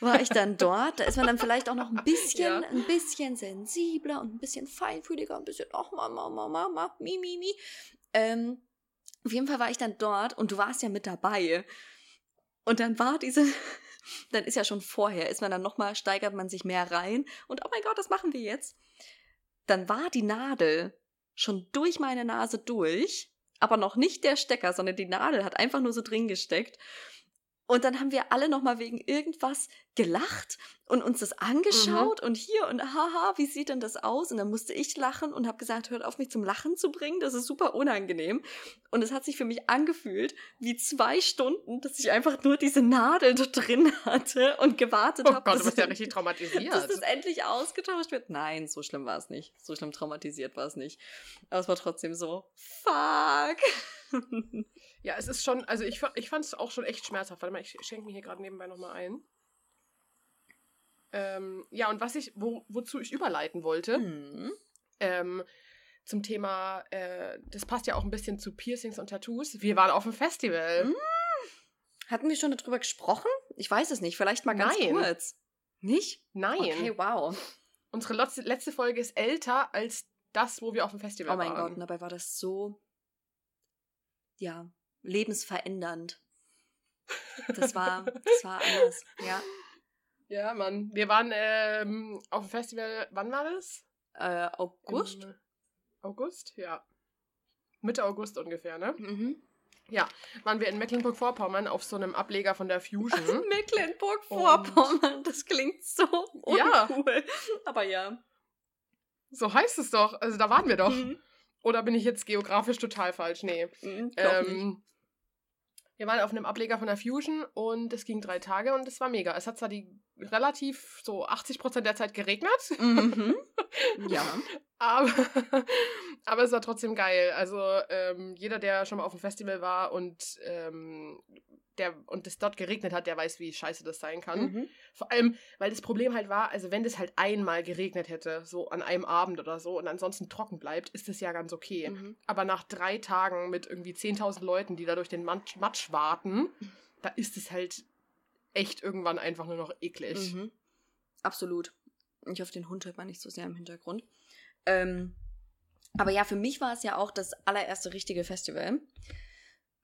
War ich dann dort, da ist man dann vielleicht auch noch ein bisschen, Ja. ein bisschen sensibler und ein bisschen feinfühliger, ein bisschen, ach, Mama, Mama, Mama, mi, mi, mi. Ähm, auf jeden Fall war ich dann dort und du warst ja mit dabei. Und dann war diese, dann ist ja schon vorher, ist man dann nochmal, steigert man sich mehr rein und oh mein Gott, das machen wir jetzt. Dann war die Nadel schon durch meine Nase durch, aber noch nicht der Stecker, sondern die Nadel hat einfach nur so drin gesteckt. Und dann haben wir alle nochmal wegen irgendwas gelacht und uns das angeschaut und hier und haha, wie sieht denn das aus? Und dann musste ich lachen und habe gesagt, hört auf mich zum Lachen zu bringen, das ist super unangenehm. Und es hat sich für mich angefühlt wie zwei Stunden, dass ich einfach nur diese Nadel da drin hatte und gewartet Oh habe, Gott, du bist ja richtig traumatisiert. dass das endlich ausgetauscht wird. Nein, so schlimm war es nicht. So schlimm traumatisiert war es nicht. Aber es war trotzdem so, fuck. Ja, es ist schon, also ich, ich fand es auch schon echt schmerzhaft. Warte mal, ich schenke mir hier gerade nebenbei nochmal ein. Ähm, ja, und was ich, wo, wozu ich überleiten wollte, Hm. ähm, zum Thema, äh, das passt ja auch ein bisschen zu Piercings und Tattoos. Wir waren auf dem Festival. Hm? Hatten wir schon darüber gesprochen? Ich weiß es nicht. Vielleicht mal ganz Nein. kurz. Nicht? Nein, Okay, wow. unsere letzte, Folge ist älter als das, wo wir auf dem Festival Oh mein waren. Gott, und dabei war das so, ja, lebensverändernd. Das war, das war anders, ja. Ja, Mann. Wir waren ähm, auf dem Festival, wann war das? Äh, August? Im August, ja. Mitte August ungefähr, ne? Mhm. Waren wir in Mecklenburg-Vorpommern auf so einem Ableger von der Fusion. Mecklenburg-Vorpommern, das klingt so Ja. uncool. Aber ja. so heißt es doch. Also da waren wir doch. Mhm. Oder bin ich jetzt geografisch total falsch? Nee. Mhm. Ähm, wir waren auf einem Ableger von der Fusion und es ging drei Tage und es war mega. Es hat zwar die relativ so 80% der Zeit geregnet, Mhm. Ja. Aber, aber es war trotzdem geil. Also ähm, jeder, der schon mal auf dem Festival war und ähm, der und es dort geregnet hat, der weiß, wie scheiße das sein kann. Mhm. Vor allem, weil das Problem halt war, also wenn das halt einmal geregnet hätte, so an einem Abend oder so und ansonsten trocken bleibt, ist das ja ganz okay. Mhm. Aber nach drei Tagen mit irgendwie 10.000 Leuten, die da durch den Matsch, Matsch warten, da ist es halt echt irgendwann einfach nur noch eklig. Mhm. Absolut. Ich hoffe, den Hund hört man nicht so sehr im Hintergrund. Ähm, aber ja, für mich war es ja auch das allererste richtige Festival.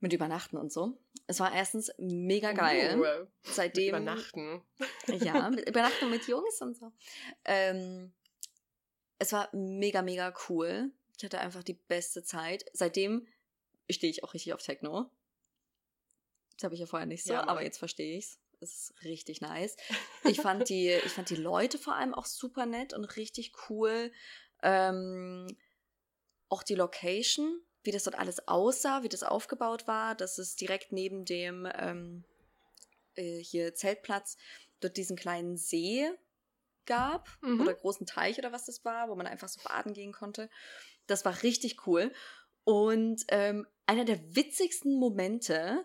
Mit Übernachten und so. Es war erstens mega geil. Uh, mit Seitdem. Übernachten. Ja, mit Übernachten mit Jungs und so. Ähm, es war mega, mega cool. Ich hatte einfach die beste Zeit. Seitdem stehe ich auch richtig auf Techno. Das habe ich ja vorher nicht so, Ja, aber jetzt verstehe ich's. Es ist richtig nice. Ich fand die, ich fand die Leute vor allem auch super nett und richtig cool. Ähm, auch die Location, wie das dort alles aussah, wie das aufgebaut war, dass es direkt neben dem ähm, äh, hier Zeltplatz dort diesen kleinen See gab Mhm. oder großen Teich oder was das war, wo man einfach so baden gehen konnte. Das war richtig cool. Und ähm, einer der witzigsten Momente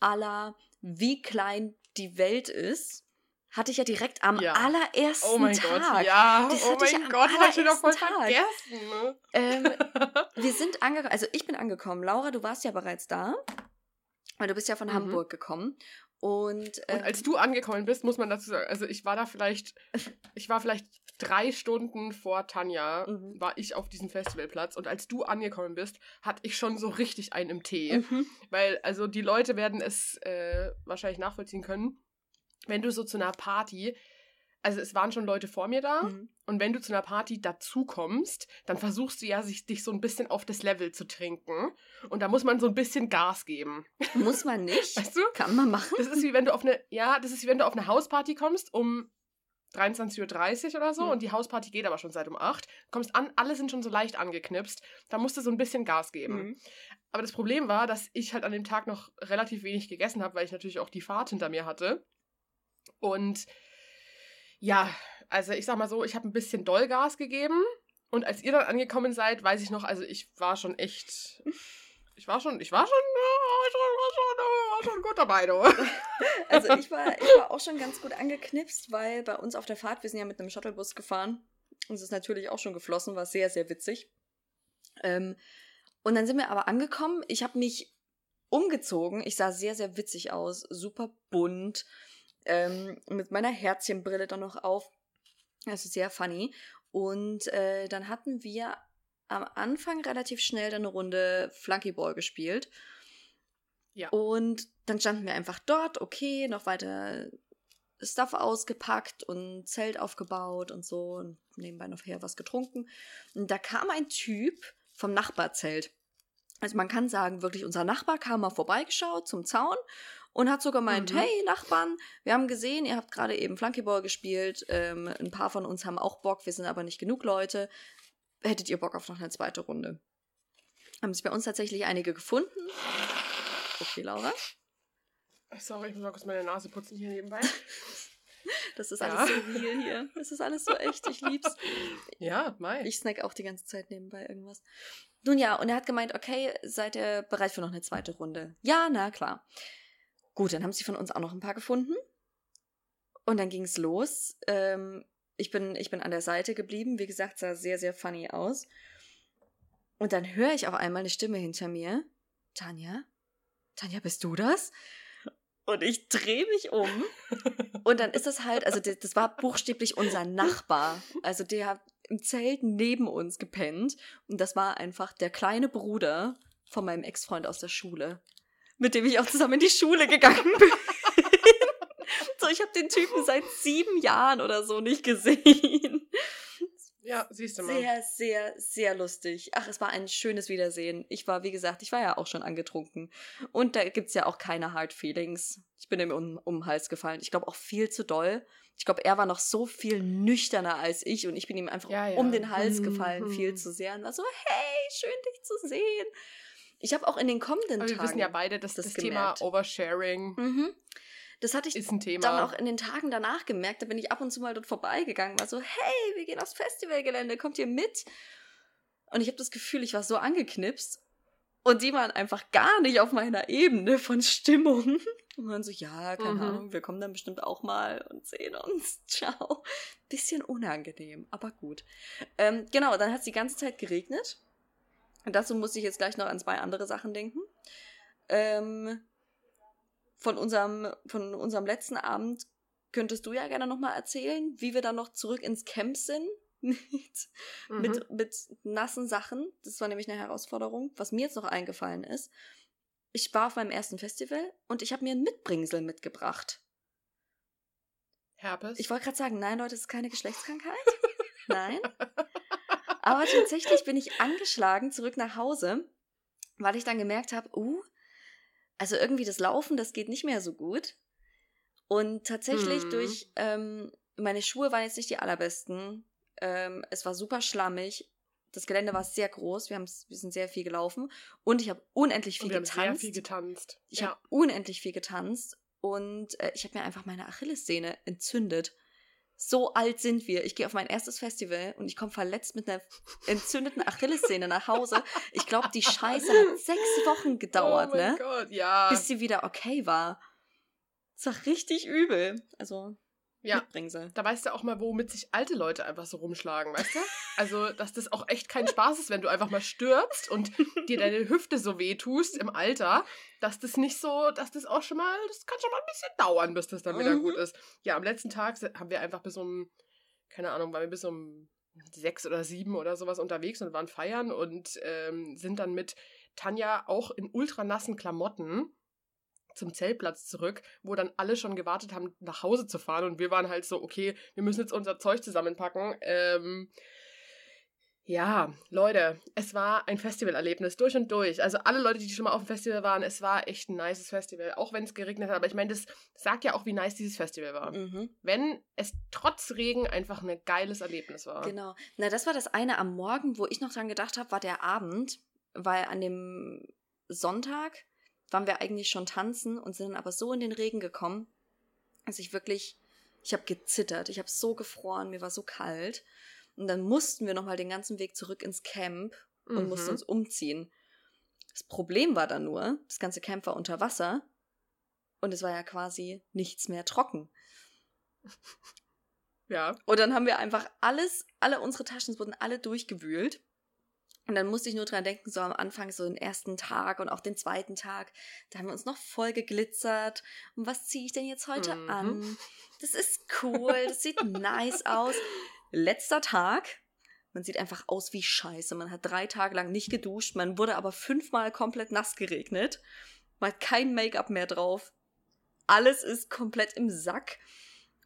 aller, wie klein die Welt ist, hatte ich ja direkt am Ja. allerersten Oh mein Tag. Gott, ja. Das oh hatte mein am Gott, hab ich doch voll Tag. vergessen. Ne? Ähm, wir sind angekommen, also ich bin angekommen. Laura, du warst ja bereits da. Weil du bist ja von Mhm. Hamburg gekommen. Und, Und ähm, als du angekommen bist, muss man dazu sagen, also ich war da vielleicht, ich war vielleicht drei Stunden vor Tanja, Mhm. war ich auf diesem Festivalplatz. Und als du angekommen bist, hatte ich schon so richtig einen im Tee. mhm. Weil, also die Leute werden es äh, wahrscheinlich nachvollziehen können, wenn du so zu einer Party, also es waren schon Leute vor mir da, Mhm. und wenn du zu einer Party dazukommst, dann versuchst du ja, sich, dich so ein bisschen auf das Level zu trinken. Und da muss man so ein bisschen Gas geben. Muss man nicht. Weißt du? Kann man machen. Das ist wie wenn du auf eine, ja, das ist wie wenn du auf eine Hausparty kommst um 23.30 Uhr oder so Mhm. und die Hausparty geht aber schon seit um 8. Kommst an, alle sind schon so leicht angeknipst. Da musst du so ein bisschen Gas geben. Mhm. Aber das Problem war, dass ich halt an dem Tag noch relativ wenig gegessen habe, weil ich natürlich auch die Fahrt hinter mir hatte. Und ja, also ich sag mal so, ich habe ein bisschen Dollgas gegeben. Und als ihr dann angekommen seid, weiß ich noch, also ich war schon echt. Ich war schon, ich war schon, schon, war schon, war schon gut dabei, du. Also ich war, ich war auch schon ganz gut angeknipst, weil bei uns auf der Fahrt, wir sind ja mit einem Shuttlebus gefahren. Und es ist natürlich auch schon geflossen, war sehr, sehr witzig. Ähm, und dann sind wir aber angekommen. Ich habe mich umgezogen. Ich sah sehr, sehr witzig aus. Super bunt. Ähm, mit meiner Herzchenbrille dann noch auf. Also sehr funny. Und äh, dann hatten wir am Anfang relativ schnell dann eine Runde Flunkyball gespielt. Ja. Und dann standen wir einfach dort, okay, noch weiter Stuff ausgepackt und Zelt aufgebaut und so und nebenbei noch her was getrunken. Und da kam ein Typ vom Nachbarzelt. Also man kann sagen, wirklich unser Nachbar kam mal vorbeigeschaut zum Zaun und hat sogar gemeint, Mhm. hey Nachbarn, wir haben gesehen, ihr habt gerade eben Flunkyball gespielt, ähm, ein paar von uns haben auch Bock, wir sind aber nicht genug Leute. Hättet ihr Bock auf noch eine zweite Runde? Haben sich bei uns tatsächlich einige gefunden. Okay, Laura. Sorry, ich muss mal kurz meine Nase putzen hier nebenbei. Das ist Ja. alles so real hier. Das ist alles so echt. Ich lieb's. Ja, mei. Ich snack auch die ganze Zeit nebenbei irgendwas. Nun ja, und er hat gemeint, okay, seid ihr bereit für noch eine zweite Runde? Ja, na klar. Gut, dann haben sie von uns auch noch ein paar gefunden. Und dann ging's los. Ähm, ich, bin, ich bin an der Seite geblieben. Wie gesagt, sah sehr, sehr funny aus. Und dann höre ich auf einmal eine Stimme hinter mir. Tanja? Tanja, bist du das? Und ich drehe mich um. Und dann ist das halt, also das, das war buchstäblich unser Nachbar. Also der hat im Zelt neben uns gepennt. Und das war einfach der kleine Bruder von meinem Ex-Freund aus der Schule, mit dem ich auch zusammen in die Schule gegangen bin. so, ich habe den Typen seit sieben Jahren oder so nicht gesehen. Ja, siehst du mal. Sehr, sehr, sehr lustig. Ach, es war ein schönes Wiedersehen. Ich war, wie gesagt, ich war ja auch schon angetrunken. Und da gibt's ja auch keine Hard Feelings. Ich bin ihm um, um den Hals gefallen. Ich glaube auch viel zu doll. Ich glaube, er war noch so viel nüchterner als ich und ich bin ihm einfach Ja, ja. um den Hals Mhm, gefallen, mhm. viel zu sehr. Und war so, hey, schön dich zu sehen. Ich habe auch in den kommenden Aber wir Tagen. wissen ja beide, dass das das. Thema Oversharing Mhm. Das hatte ich dann auch in den Tagen danach gemerkt. Da bin ich ab und zu mal dort vorbeigegangen, war so, hey, wir gehen aufs Festivalgelände, kommt ihr mit? Und ich habe das Gefühl, ich war so angeknipst. Und die waren einfach gar nicht auf meiner Ebene von Stimmung. Und waren so, ja, keine Mhm. Ahnung, wir kommen dann bestimmt auch mal und sehen uns. Ciao. Bisschen unangenehm, aber gut. Ähm, genau, dann hat es die ganze Zeit geregnet. Und dazu musste ich jetzt gleich noch an zwei andere Sachen denken. Ähm, von unserem, von unserem letzten Abend könntest du ja gerne nochmal erzählen, wie wir dann noch zurück ins Camp sind mit, Mhm. mit, mit nassen Sachen. Das war nämlich eine Herausforderung. Was mir jetzt noch eingefallen ist, ich war auf meinem ersten Festival und ich habe mir ein Mitbringsel mitgebracht. Herpes. Ich wollte gerade sagen, nein, Leute, das ist keine Geschlechtskrankheit. nein. Aber tatsächlich bin ich angeschlagen zurück nach Hause, weil ich dann gemerkt habe, uh, also irgendwie das Laufen, das geht nicht mehr so gut. Und tatsächlich Hm. durch, ähm, meine Schuhe waren jetzt nicht die allerbesten. Ähm, es war super schlammig. Das Gelände war sehr groß. Wir, wir sind sehr viel gelaufen. Und ich habe unendlich viel getanzt. sehr viel getanzt. Ich ja. habe unendlich viel getanzt und äh, ich habe mir einfach meine Achillessehne entzündet. So alt sind wir. Ich gehe auf mein erstes Festival und ich komme verletzt mit einer entzündeten Achillessehne nach Hause. Ich glaube, die Scheiße hat sechs Wochen gedauert, oh ne? Gott, ja. Bis sie wieder okay war. Das war richtig übel. Also, Ja. Mitbringsel. Da weißt du auch mal, womit sich alte Leute einfach so rumschlagen, weißt du? Also, dass das auch echt kein Spaß ist, wenn du einfach mal stürzt und dir deine Hüfte so weh tust im Alter, dass das nicht so, dass das auch schon mal, das kann schon mal ein bisschen dauern, bis das dann wieder Mhm. gut ist. Ja, am letzten Tag haben wir einfach bis um, keine Ahnung, waren wir bis um sechs oder sieben oder sowas unterwegs und waren feiern und ähm, sind dann mit Tanja auch in ultranassen Klamotten zum Zeltplatz zurück, wo dann alle schon gewartet haben, nach Hause zu fahren. Und wir waren halt so, okay, wir müssen jetzt unser Zeug zusammenpacken. Ähm, ja, Leute, es war ein Festivalerlebnis durch und durch. Also alle Leute, die schon mal auf dem Festival waren, es war echt ein nices Festival, auch wenn es geregnet hat. Aber ich meine, das sagt ja auch, wie nice dieses Festival war. Mhm. Wenn es trotz Regen einfach ein geiles Erlebnis war. Genau. Na, das war das eine am Morgen, wo ich noch dran gedacht habe, war der Abend, weil an dem Sonntag waren wir eigentlich schon tanzen und sind dann aber so in den Regen gekommen, dass ich wirklich, ich habe gezittert, ich habe so gefroren, mir war so kalt. Und dann mussten wir nochmal den ganzen Weg zurück ins Camp und Mhm. mussten uns umziehen. Das Problem war dann nur, das ganze Camp war unter Wasser und es war ja quasi nichts mehr trocken. Ja. Und dann haben wir einfach alles, alle unsere Taschen wurden alle durchgewühlt. Und dann musste ich nur dran denken, so am Anfang, so den ersten Tag und auch den zweiten Tag, da haben wir uns noch voll geglitzert. Und was ziehe ich denn jetzt heute Mhm. an? Das ist cool, das sieht nice aus. Letzter Tag, man sieht einfach aus wie Scheiße. Man hat drei Tage lang nicht geduscht, man wurde aber fünfmal komplett nass geregnet. Man hat kein Make-up mehr drauf. Alles ist komplett im Sack.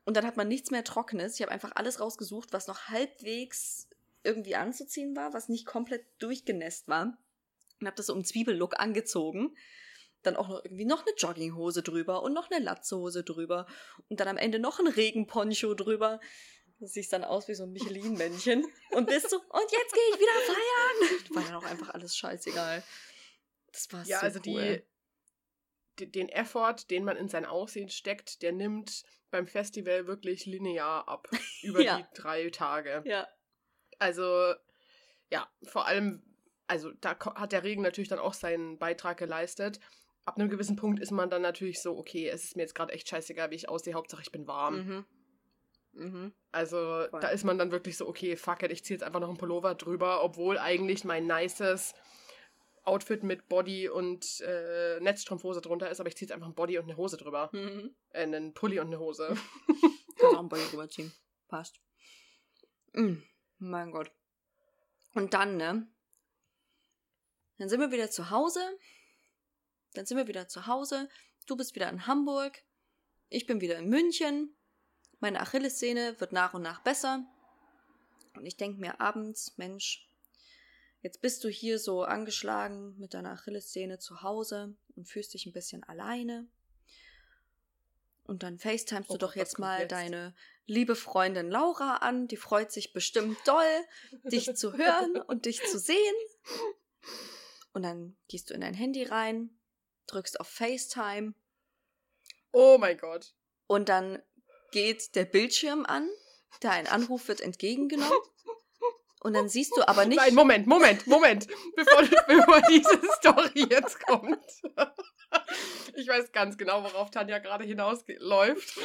Und dann hat man nichts mehr Trockenes. Ich habe einfach alles rausgesucht, was noch halbwegs irgendwie anzuziehen war, was nicht komplett durchgenässt war. Und habe das so im Zwiebellook angezogen. Dann auch noch irgendwie noch eine Jogginghose drüber und noch eine Latzhose drüber. Und dann am Ende noch ein Regenponcho drüber. Das sieht dann aus wie so ein Michelin-Männchen. Und bist so, und jetzt gehe ich wieder feiern. War dann auch einfach alles scheißegal. Das war Ja, so also cool. die, die, den Effort, den man in sein Aussehen steckt, der nimmt beim Festival wirklich linear ab. Über Ja. die drei Tage. Ja. Also, ja, vor allem, also da hat der Regen natürlich dann auch seinen Beitrag geleistet. Ab einem gewissen Punkt ist man dann natürlich so, okay, es ist mir jetzt gerade echt scheißegal, wie ich aussehe, Hauptsache ich bin warm. Mhm. Mhm. Also Voll. da ist man dann wirklich so, okay, fuck it, ich ziehe jetzt einfach noch einen Pullover drüber, obwohl eigentlich mein nices Outfit mit Body und äh, Netzstrumpfhose drunter ist, aber ich ziehe jetzt einfach ein Body und eine Hose drüber. Mhm. Äh, einen Pulli und eine Hose. Kannst auch ein Body rüberziehen. Passt. Mm, mein Gott. Und dann, ne? Dann sind wir wieder zu Hause. Dann sind wir wieder zu Hause. Du bist wieder in Hamburg. Ich bin wieder in München. Meine Achillessehne wird nach und nach besser. Und ich denke mir abends, Mensch, jetzt bist du hier so angeschlagen mit deiner Achillessehne zu Hause und fühlst dich ein bisschen alleine. Und dann FaceTimest Oh du doch jetzt mal jetzt? deine liebe Freundin Laura an. Die freut sich bestimmt doll, dich zu hören und dich zu sehen. Und dann gehst du in dein Handy rein, drückst auf FaceTime Oh mein Gott. und dann geht der Bildschirm an, dein Anruf wird entgegengenommen. Und dann siehst du aber nicht. Nein, Moment, Moment, Moment. Bevor, bevor diese Story jetzt kommt. Ich weiß ganz genau, worauf Tanja gerade hinausläuft.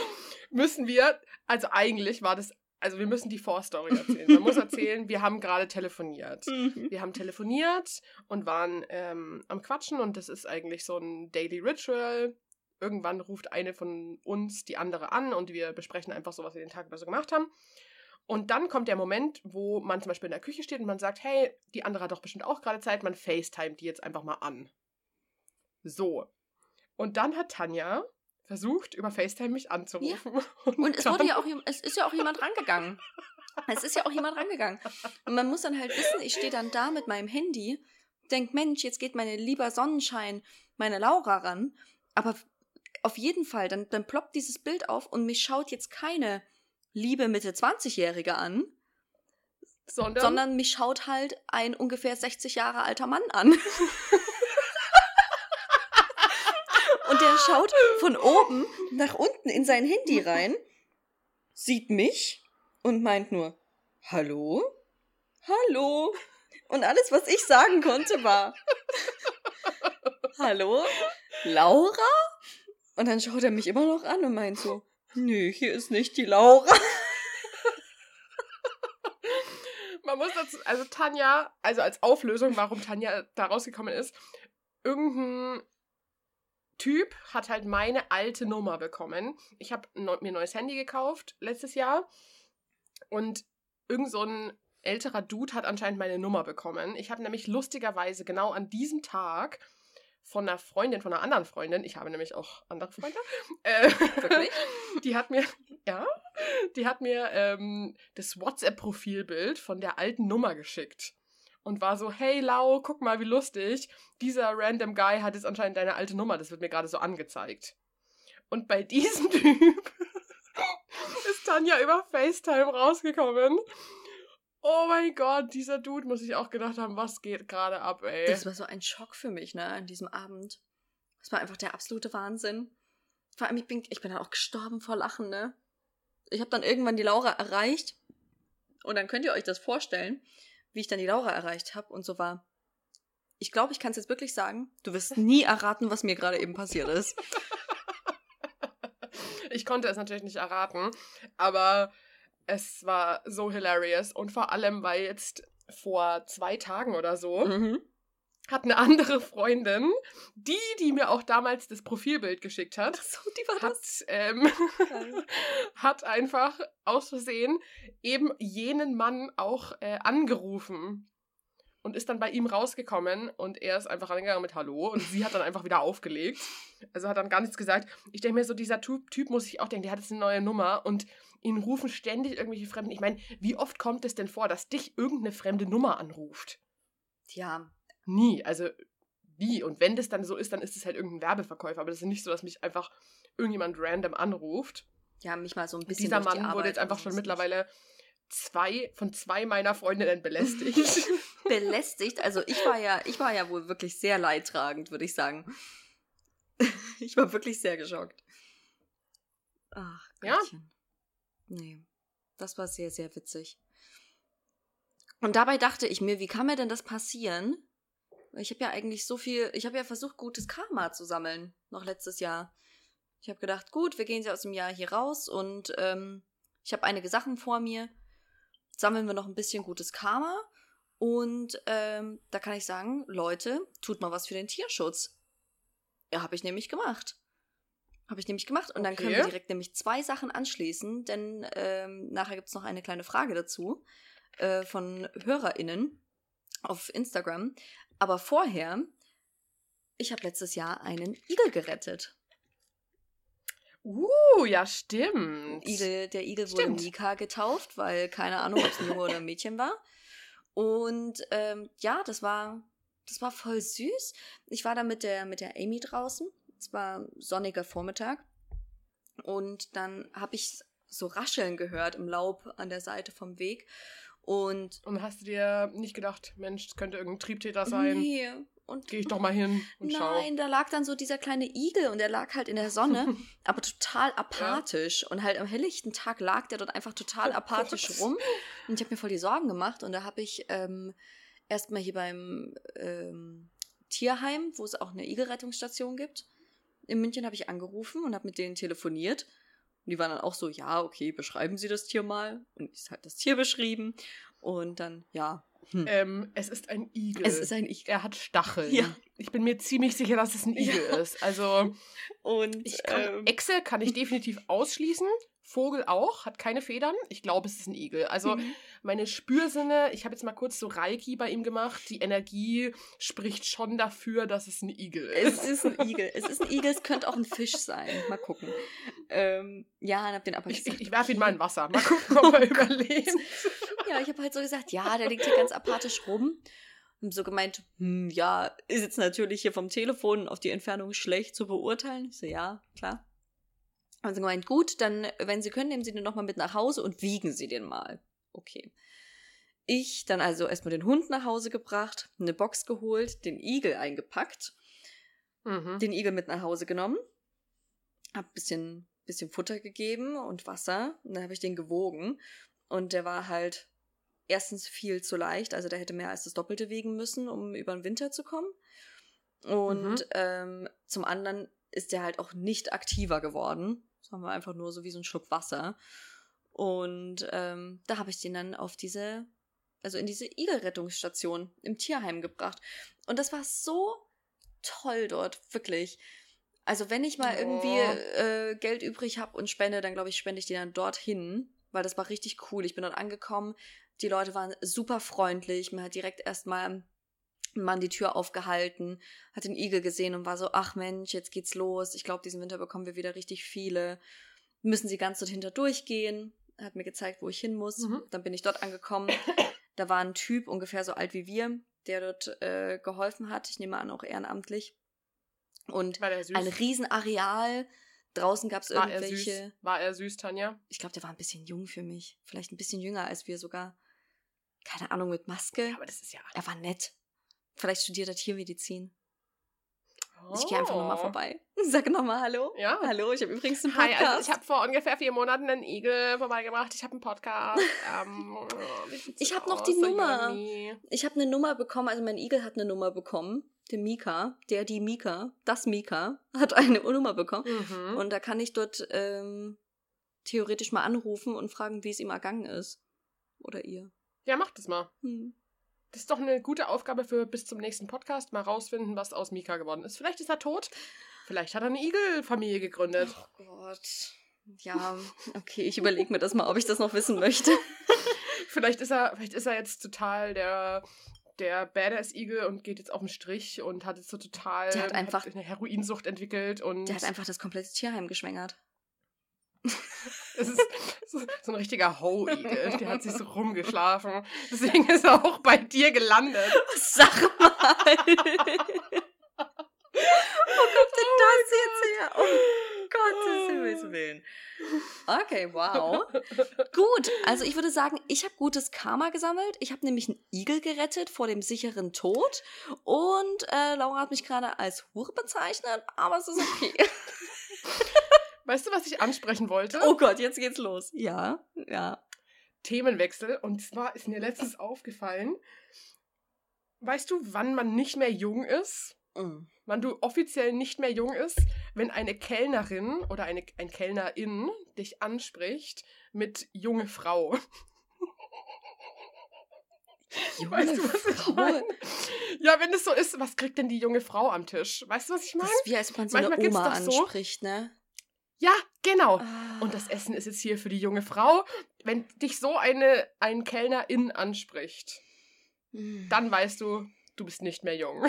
Müssen wir, also eigentlich war das, also wir müssen die Vorstory erzählen. Man muss erzählen, wir haben gerade telefoniert. Mhm. Wir haben telefoniert und waren ähm, am Quatschen und das ist eigentlich so ein Daily Ritual. Irgendwann ruft eine von uns die andere an und wir besprechen einfach so, was wir den Tag über so gemacht haben. Und dann kommt der Moment, wo man zum Beispiel in der Küche steht und man sagt, hey, die andere hat doch bestimmt auch gerade Zeit, man FaceTimet die jetzt einfach mal an. So. Und dann hat Tanja versucht, über FaceTime mich anzurufen. Und es, dann- wurde ja auch, es ist ja auch jemand rangegangen. Es ist ja auch jemand rangegangen. Und man muss dann halt wissen, ich stehe dann da mit meinem Handy, denk, Mensch, jetzt geht meine lieber Sonnenschein, meine Laura ran. Aber auf jeden Fall, dann, dann ploppt dieses Bild auf und mich schaut jetzt keine liebe Mitte 20-Jährige an, sondern, sondern mich schaut halt ein ungefähr 60 Jahre alter Mann an. Und der schaut von oben nach unten in sein Handy rein, sieht mich und meint nur, hallo? Hallo? Und alles, was ich sagen konnte, war, hallo? Laura? Und dann schaut er mich immer noch an und meint so, Nö, hier ist nicht die Laura. Man muss dazu, also Tanja, also als Auflösung, warum Tanja da rausgekommen ist, irgendein Typ hat halt meine alte Nummer bekommen. Ich habe mir ein neues Handy gekauft letztes Jahr und irgend so ein älterer Dude hat anscheinend meine Nummer bekommen. Ich habe nämlich lustigerweise genau an diesem Tag von einer Freundin, von einer anderen Freundin, ich habe nämlich auch andere Freunde, äh, die hat mir, ja, die hat mir ähm, das WhatsApp-Profilbild von der alten Nummer geschickt. Und war so, hey Lau, guck mal, wie lustig. Dieser random Guy hat jetzt anscheinend deine alte Nummer, das wird mir gerade so angezeigt. Und bei diesem Typ ist Tanja über FaceTime rausgekommen. Oh mein Gott, dieser Dude muss ich auch gedacht haben, was geht gerade ab, ey. Das war so ein Schock für mich, ne, an diesem Abend. Das war einfach der absolute Wahnsinn. Vor allem, ich bin, ich bin dann auch gestorben vor Lachen, ne? Ich habe dann irgendwann die Laura erreicht. Und dann könnt ihr euch das vorstellen, wie ich dann die Laura erreicht habe und so war. Ich glaube, ich kann es jetzt wirklich sagen, du wirst nie erraten, was mir gerade eben passiert ist. Ich konnte es natürlich nicht erraten, aber es war so hilarious. Und vor allem, weil jetzt vor zwei Tagen oder so Mhm. Hat eine andere Freundin, die, die mir auch damals das Profilbild geschickt hat, so, hat, ähm, hat einfach aus Versehen eben jenen Mann auch äh, angerufen und ist dann bei ihm rausgekommen und er ist einfach rangegangen mit Hallo und sie hat dann einfach wieder aufgelegt. Also hat dann gar nichts gesagt. Ich denke mir so, dieser typ, typ muss ich auch denken, der hat jetzt eine neue Nummer und ihn rufen ständig irgendwelche Fremden. Ich meine, wie oft kommt es denn vor, dass dich irgendeine fremde Nummer anruft? Ja, Nie. Also nie. Und wenn das dann so ist, dann ist es halt irgendein Werbeverkäufer. Aber das ist nicht so, dass mich einfach irgendjemand random anruft. ja, mich mal so ein bisschen. dieser durch die Mann wurde jetzt einfach schon mittlerweile zwei von zwei meiner Freundinnen belästigt. belästigt. Also ich war ja, ich war ja wohl wirklich sehr leidtragend, würde ich sagen. ich war wirklich sehr geschockt. Ach, Ja. Gottchen. Nee, das war sehr, sehr witzig. Und dabei dachte ich mir, wie kann mir denn das passieren? Ich habe ja eigentlich so viel, ich habe ja versucht, gutes Karma zu sammeln, noch letztes Jahr. Ich habe gedacht, gut, wir gehen ja aus dem Jahr hier raus und ähm, ich habe einige Sachen vor mir. Sammeln wir noch ein bisschen gutes Karma. Und ähm, da kann ich sagen, Leute, tut mal was für den Tierschutz. Ja, habe ich nämlich gemacht. Habe ich nämlich gemacht. Und dann können wir Okay. direkt nämlich zwei Sachen anschließen, denn ähm, nachher gibt es noch eine kleine Frage dazu äh, von HörerInnen auf Instagram. Aber vorher, ich habe letztes Jahr einen Igel gerettet. uh, ja, stimmt. Igel, der Igel wurde Stimmt. Mika getauft, weil keine Ahnung, ob es ein Junge oder ein Mädchen war. Und ähm, ja, das war, das war voll süß. Ich war da mit der, mit der Amy draußen. Es war sonniger Vormittag. Und dann habe ich so Rascheln gehört im Laub an der Seite vom Weg. Und Und hast du dir nicht gedacht, Mensch, das könnte irgendein Triebtäter sein? nee, und Geh ich doch mal hin und schau. Nein, da lag dann so dieser kleine Igel und der lag halt in der Sonne, aber total apathisch. Und halt am helllichten Tag lag der dort einfach total Oh apathisch Gott. rum. Und ich habe mir voll die Sorgen gemacht. Und da habe ich ähm, erstmal hier beim ähm, Tierheim, wo es auch eine Igelrettungsstation gibt, in München habe ich angerufen und habe mit denen telefoniert. Und die waren dann auch so, ja, okay, beschreiben Sie das Tier mal. Und ich habe das Tier beschrieben. Und dann, ja, hm. Ähm, es ist ein Igel. es ist ein Igel. er hat Stacheln. Ja. Ich bin mir ziemlich sicher, dass es ein Igel Ja. ist. Also, Und ich kann, ähm, Echse kann ich definitiv ausschließen. Vogel auch, hat keine Federn. Ich glaube, es ist ein Igel. Also, Mhm. meine Spürsinne, ich habe jetzt mal kurz so Reiki bei ihm gemacht. Die Energie spricht schon dafür, dass es ein Igel ist. Es ist ein Igel. Es ist ein Igel, es könnte auch ein Fisch sein. Mal gucken. Ähm, ja, und hab den aber Ich, gesagt. ich, ich werfe ihn mal in Wasser. Mal gucken, ob er überlebt. Ja, ich habe halt so gesagt, ja, der liegt hier ganz apathisch rum. Und so gemeint, hm, ja, ist jetzt natürlich hier vom Telefon auf die Entfernung schlecht zu beurteilen. Ich so, ja, klar. Haben sie gemeint, gut, dann, wenn Sie können, nehmen Sie den nochmal mit nach Hause und wiegen Sie den mal. Okay. Ich dann also erstmal den Hund nach Hause gebracht, eine Box geholt, den Igel eingepackt Mhm. den Igel mit nach Hause genommen, hab ein bisschen, bisschen Futter gegeben und Wasser und dann habe ich den gewogen und der war halt erstens viel zu leicht, also der hätte mehr als das Doppelte wiegen müssen, um über den Winter zu kommen und Mhm. ähm, zum anderen ist der halt auch nicht aktiver geworden, War einfach nur so wie so ein Schluck Wasser. Und ähm, da habe ich den dann auf diese, also in diese Igelrettungsstation im Tierheim gebracht. Und das war so toll dort, wirklich. Also wenn ich mal Oh. irgendwie äh, Geld übrig habe und spende, dann glaube ich, spende ich die dann dorthin, weil das war richtig cool. Ich bin dort angekommen, die Leute waren super freundlich, mir hat direkt erstmal ein Mann die Tür aufgehalten, hat den Igel gesehen und war so, ach Mensch, jetzt geht's los. Ich glaube, diesen Winter bekommen wir wieder richtig viele. Müssen Sie ganz dort hinter durchgehen? Er hat mir gezeigt, wo ich hin muss. Mhm. Dann bin ich dort angekommen. Da war ein Typ, ungefähr so alt wie wir, der dort äh, geholfen hat. Ich nehme an, auch ehrenamtlich. Und ein Riesenareal. Draußen gab es er irgendwelche. süß? War er süß, Tanja? Ich glaube, der war ein bisschen jung für mich. Vielleicht ein bisschen jünger als wir sogar. Keine Ahnung, mit Maske. Ja, aber das ist ja. Er war nett. Vielleicht studiert er Tiermedizin. Ich gehe einfach nochmal Oh. vorbei. Sag nochmal Hallo. Ja. Hallo, ich habe übrigens einen Hi, Podcast. also ich habe vor ungefähr vier Monaten einen Igel vorbeigebracht. Ich habe einen Podcast. ähm, sieht's Ich so hab noch die so Nummer. yummy? Ich habe eine Nummer bekommen, also mein Igel hat eine Nummer bekommen. Der Mika, der, die Mika, das Mika, hat eine Nummer bekommen. Mhm. Und da kann ich dort ähm, theoretisch mal anrufen und fragen, wie es ihm ergangen ist. Oder ihr. ja, mach das mal. Hm. Das ist doch eine gute Aufgabe für bis zum nächsten Podcast. Mal rausfinden, was aus Mika geworden ist. Vielleicht ist er tot. Vielleicht hat er eine Igelfamilie gegründet. Oh Gott. Ja, okay, ich überlege mir das mal, ob ich das noch wissen möchte. Vielleicht ist er, vielleicht ist er jetzt total der, der Badass-Igel und geht jetzt auf den Strich und hat jetzt so total Der hat einfach- eine Heroinsucht entwickelt und Der hat einfach das komplette Tierheim geschwängert. es ist so, so ein richtiger Ho-Igel. Der hat sich so rumgeschlafen. Deswegen ist er auch bei dir gelandet. Sag mal! Wo kommt denn das jetzt her? Oh Gottes Himmels Willen. Okay, wow. Gut, also ich würde sagen, ich habe gutes Karma gesammelt. Ich habe nämlich einen Igel gerettet vor dem sicheren Tod. Und äh, Laura hat mich gerade als Hure bezeichnet, aber es ist okay. Weißt du, was ich ansprechen wollte? Oh Gott, jetzt geht's los. Ja, ja. Themenwechsel. Und zwar ist mir letztens aufgefallen, weißt du, wann man nicht mehr jung ist? Mm. Wann du offiziell nicht mehr jung ist, wenn eine Kellnerin oder eine, ein Kellnerin dich anspricht mit junge Frau. Junge Weißt du, was ich meine? Ja, wenn es so ist, was kriegt denn die junge Frau am Tisch? Weißt du, was ich Das meine? ist wie als man so eine Manchmal gibt's Oma doch so- anspricht, ne? Ja, genau. Ah. Und das Essen ist jetzt hier für die junge Frau. Wenn dich so eine ein Kellnerin anspricht, Mm. dann weißt du, du bist nicht mehr jung.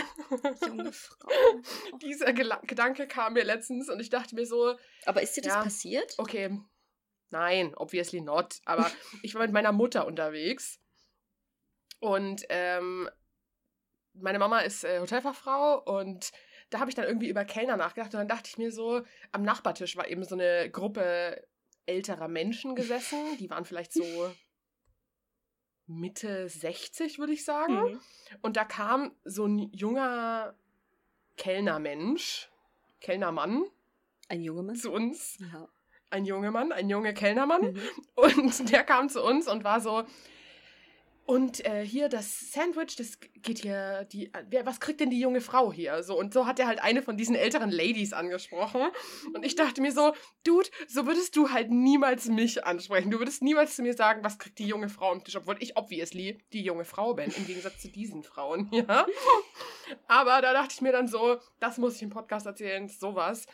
Junge Frau. Dieser Gela Gedanke kam mir letztens und ich dachte mir so, Aber ist dir das Ja. passiert? okay, nein, obviously not. Aber ich war mit meiner Mutter unterwegs und ähm, meine Mama ist äh, Hotelfachfrau und da habe ich dann irgendwie über Kellner nachgedacht und dann dachte ich mir so, am Nachbartisch war eben so eine Gruppe älterer Menschen gesessen, die waren vielleicht so Mitte 60, würde ich sagen. Mhm. Und da kam so ein junger Kellnermensch, Kellnermann Ein junger Mann? zu uns. Ja. Ein junger Mann, ein junger Kellnermann. Mhm. Und der kam zu uns und war so. Und äh, hier das Sandwich, das geht hier, die, wer, was kriegt denn die junge Frau hier? So, und so hat er halt eine von diesen älteren Ladies angesprochen. Und ich dachte mir so, Dude, so würdest du halt niemals mich ansprechen. Du würdest niemals zu mir sagen, was kriegt die junge Frau am Tisch, obwohl ich obviously die junge Frau bin, im Gegensatz zu diesen Frauen, ja. Aber da dachte ich mir dann so, das muss ich im Podcast erzählen, sowas.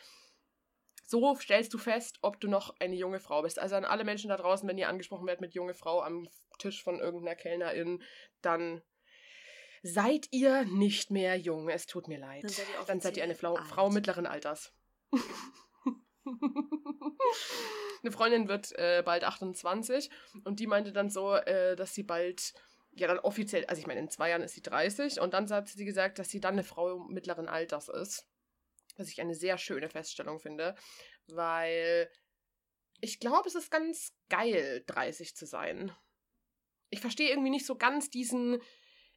So stellst du fest, ob du noch eine junge Frau bist. Also an alle Menschen da draußen, wenn ihr angesprochen werdet mit junge Frau am Tisch von irgendeiner Kellnerin, dann seid ihr nicht mehr jung. Es tut mir leid. Dann seid ihr Dann seid ihr eine Frau. Frau mittleren Alters. eine Freundin wird äh, bald 28 und die meinte dann so, äh, dass sie bald, ja dann offiziell, also ich meine, in zwei Jahren ist sie 30 und dann hat sie gesagt, dass sie dann eine Frau mittleren Alters ist. Was ich eine sehr schöne Feststellung finde, weil ich glaube, es ist ganz geil, 30 zu sein. Ich verstehe irgendwie nicht so ganz diesen,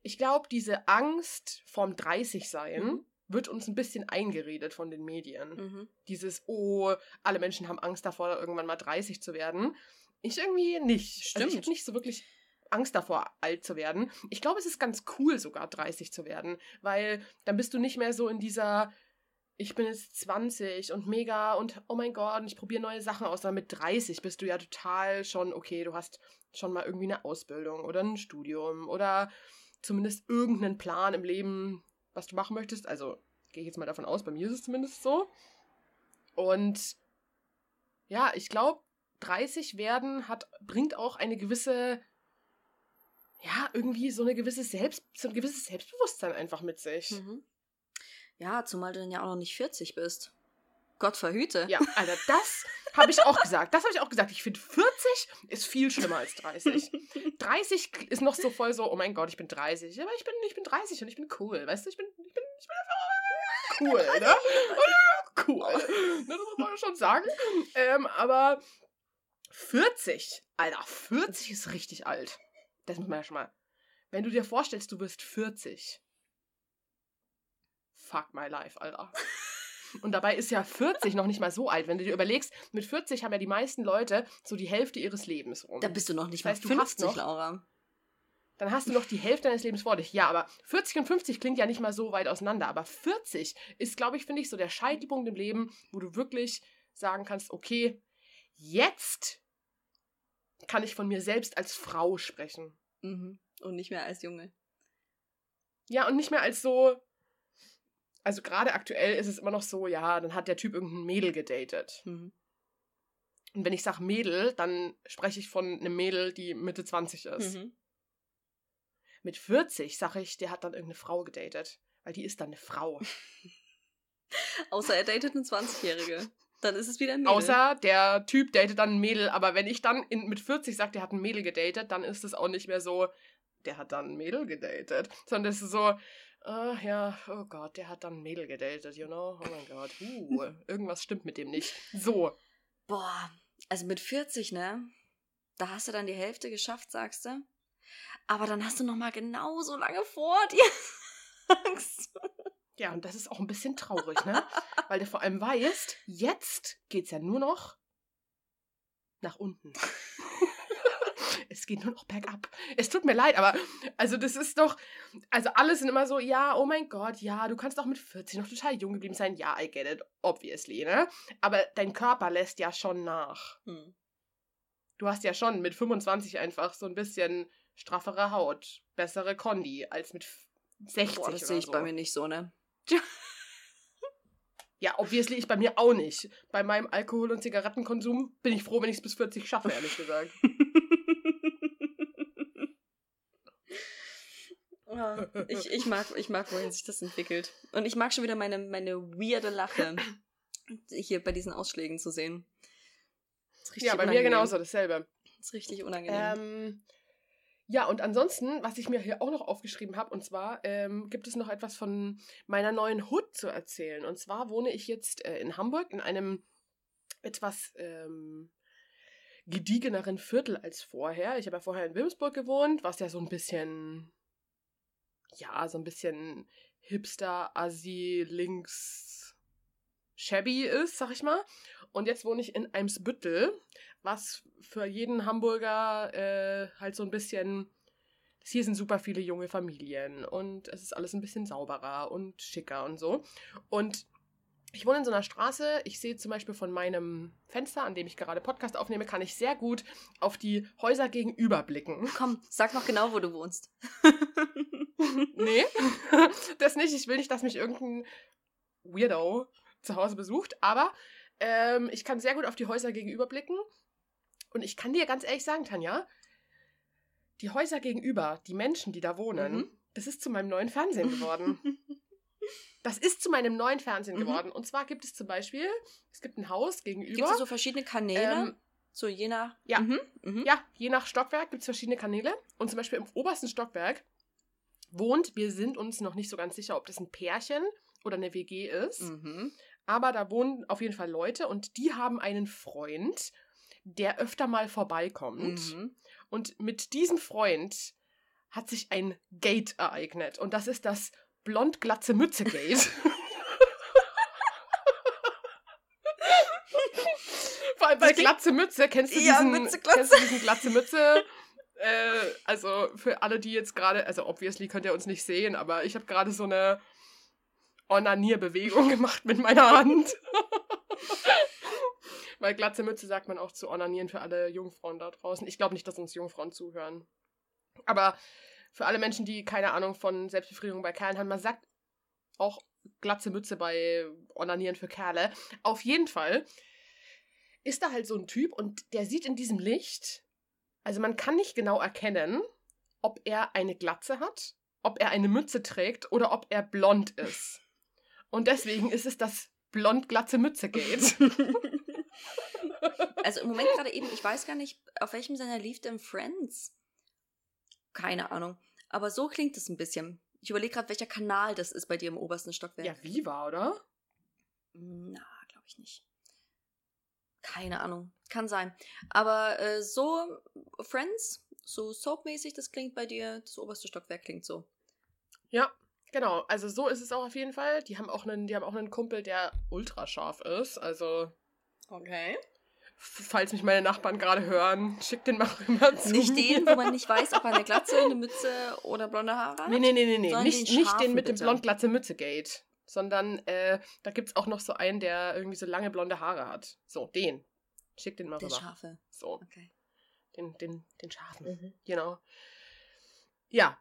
ich glaube, diese Angst vorm 30-Sein Mhm. wird uns ein bisschen eingeredet von den Medien. Mhm. Dieses, oh, alle Menschen haben Angst davor, irgendwann mal 30 zu werden. Ich irgendwie nicht. Also ich Stimmt. habe nicht so wirklich Angst davor, alt zu werden. Ich glaube, es ist ganz cool, sogar 30 zu werden, weil dann bist du nicht mehr so in dieser ich bin jetzt 20 und mega und oh mein Gott, und ich probiere neue Sachen aus. Dann mit 30 bist du ja total schon, okay, du hast schon mal irgendwie eine Ausbildung oder ein Studium oder zumindest irgendeinen Plan im Leben, was du machen möchtest. Also gehe ich jetzt mal davon aus, bei mir ist es zumindest so. Und ja, ich glaube, 30 werden hat, bringt auch eine gewisse, ja, irgendwie so eine gewisse Selbst, so ein gewisses Selbstbewusstsein einfach mit sich. Mhm. Ja, zumal du dann ja auch noch nicht 40 bist. Gott verhüte. Ja, Alter, das habe ich auch gesagt. Das habe ich auch gesagt. Ich finde 40 ist viel schlimmer als 30. 30 ist noch so voll so, oh mein Gott, ich bin 30. Aber ich bin, ich bin 30 und ich bin cool. Weißt du, ich bin, ich bin, ich bin einfach cool, ne? Cool. Ne, das muss man schon sagen. Ähm, aber 40, Alter, 40 ist richtig alt. Das muss man ja schon mal. Wenn du dir vorstellst, du wirst 40. Fuck my life, Alter. Und dabei ist ja 40 noch nicht mal so alt. Wenn du dir überlegst, mit 40 haben ja die meisten Leute so die Hälfte ihres Lebens rum. Da bist du noch nicht Das heißt, mal du hast 50, noch- Laura. Dann hast du noch die Hälfte deines Lebens vor dich. Ja, aber 40 und 50 klingt ja nicht mal so weit auseinander. Aber 40 ist, glaube ich, finde ich, so der Scheitelpunkt im Leben, wo du wirklich sagen kannst, okay, jetzt kann ich von mir selbst als Frau sprechen. Mhm. Und nicht mehr als Junge. Ja, und nicht mehr als so. Also gerade aktuell ist es immer noch so, ja, dann hat der Typ irgendein Mädel gedatet. Mhm. Und wenn ich sage Mädel, dann spreche ich von einem Mädel, die Mitte 20 ist. Mhm. Mit 40 sage ich, der hat dann irgendeine Frau gedatet. Weil die ist dann eine Frau. Außer er datet eine 20-Jährige. Dann ist es wieder ein Mädel. Außer der Typ datet dann ein Mädel. Aber wenn ich dann in, mit 40 sage, der hat ein Mädel gedatet, dann ist es auch nicht mehr so, der hat dann ein Mädel gedatet. Sondern es ist so, ah ja, oh Gott, der hat dann ein Mädel gedatet, you know? Oh mein Gott, uh, irgendwas stimmt mit dem nicht. So, Boah, also mit 40, ne? Da hast du dann die Hälfte geschafft, sagst du. Aber dann hast du noch mal genauso lange vor dir. Angst. Ja, und das ist auch ein bisschen traurig, ne? Weil du vor allem weißt, jetzt geht's ja nur noch nach unten. Es geht nur noch bergab. Es tut mir leid, aber also das ist doch, also alle sind immer so, ja, oh mein Gott, ja, du kannst auch mit 40 noch total jung geblieben sein. Ja, I get it, obviously, ne? Aber dein Körper lässt ja schon nach. Hm. Du hast ja schon mit 25 einfach so ein bisschen straffere Haut, bessere Kondi als mit 60 Boah, das sehe ich so. bei mir nicht so, ne? Ja, obviously ich bei mir auch nicht. Bei meinem Alkohol- und Zigarettenkonsum bin ich froh, wenn ich es bis 40 schaffe, ehrlich gesagt. Ich, ich, mag, ich mag, wohin sich das entwickelt. Und ich mag schon wieder meine, meine weirde Lache hier bei diesen Ausschlägen zu sehen. Ist richtig ja, bei mir unangenehm. genauso dasselbe. Das ist richtig unangenehm. Ähm, ja, und ansonsten, was ich mir hier auch noch aufgeschrieben habe, und zwar ähm, gibt es noch etwas von meiner neuen Hood zu erzählen. Und zwar wohne ich jetzt äh, in Hamburg in einem etwas ähm, gediegeneren Viertel als vorher. Ich habe ja vorher in Wilmsburg gewohnt, was ja so ein bisschen, ja, so ein bisschen Hipster, Assi, links, shabby ist, sag ich mal. Und jetzt wohne ich in Eimsbüttel, was für jeden Hamburger äh, halt so ein bisschen. Hier sind super viele junge Familien und es ist alles ein bisschen sauberer und schicker und so. Und ich wohne in so einer Straße. Ich sehe zum Beispiel von meinem Fenster, an dem ich gerade Podcast aufnehme, kann ich sehr gut auf die Häuser gegenüber blicken. Komm, sag noch genau, wo du wohnst. Nee, das nicht. Ich will nicht, dass mich irgendein Weirdo zu Hause besucht, aber ähm, ich kann sehr gut auf die Häuser gegenüber blicken. Und ich kann dir ganz ehrlich sagen, Tanja, die Häuser gegenüber, die Menschen, die da wohnen, Mhm. das ist zu meinem neuen Fernsehen geworden. Das ist zu meinem neuen Fernsehen Mhm. geworden. Und zwar gibt es zum Beispiel, es gibt ein Haus gegenüber. Gibt es so verschiedene Kanäle? Ähm, so je nach. ja. Mhm. Mhm. Ja, je nach Stockwerk gibt es verschiedene Kanäle. Und zum Beispiel im obersten Stockwerk wohnt, wir sind uns noch nicht so ganz sicher, ob das ein Pärchen oder eine WG ist. Mhm. Aber da wohnen auf jeden Fall Leute und die haben einen Freund, der öfter mal vorbeikommt. Mhm. Und mit diesem Freund hat sich ein Gate ereignet. Und das ist das blond-glatze Mütze-Gate. Vor allem bei Glatze Mütze, kennst du Ja, diesen, Mütze, Glatze. Kennst du diesen Glatze Mütze? äh, also für alle, die jetzt gerade, also obviously könnt ihr uns nicht sehen, aber ich habe gerade so eine Onanierbewegung gemacht mit meiner Hand. Weil glatze Mütze sagt man auch zu onanieren für alle Jungfrauen da draußen. Ich glaube nicht, dass uns Jungfrauen zuhören. Aber für alle Menschen, die keine Ahnung von Selbstbefriedigung bei Kerlen haben, man sagt auch glatze Mütze bei Onanieren für Kerle. Auf jeden Fall ist da halt so ein Typ und der sieht in diesem Licht, also man kann nicht genau erkennen, ob er eine Glatze hat, ob er eine Mütze trägt oder ob er blond ist. Und deswegen ist es das blond-glatze Mütze geht. also im Moment gerade eben, ich weiß gar nicht, auf welchem seiner lief denn Friends? Keine Ahnung. Aber so klingt es ein bisschen. Ich überlege gerade, welcher Kanal das ist bei dir im obersten Stockwerk. Ja, Viva, oder? Na, glaube ich nicht. Keine Ahnung. Kann sein. Aber äh, so Friends, so Soap-mäßig, das klingt bei dir, das oberste Stockwerk klingt so. Ja, genau. Also so ist es auch auf jeden Fall. Die haben auch einen, die haben auch einen Kumpel, der ultra scharf ist. Also. Okay. Falls mich meine Nachbarn gerade hören, schick den mal rüber zu Nicht den, wo man nicht weiß, ob er eine Glatze, eine Mütze oder blonde Haare hat. Nee, nee, nee, nee, nee. Nicht den, nicht den mit bitte. dem blond-glatze-Mütze-Gate. Sondern äh, da gibt es auch noch so einen, der irgendwie so lange blonde Haare hat. So, den. Schick den mal rüber. Der Schafe. So. Okay. Den, den, den Schafen. Mhm. Genau. Ja.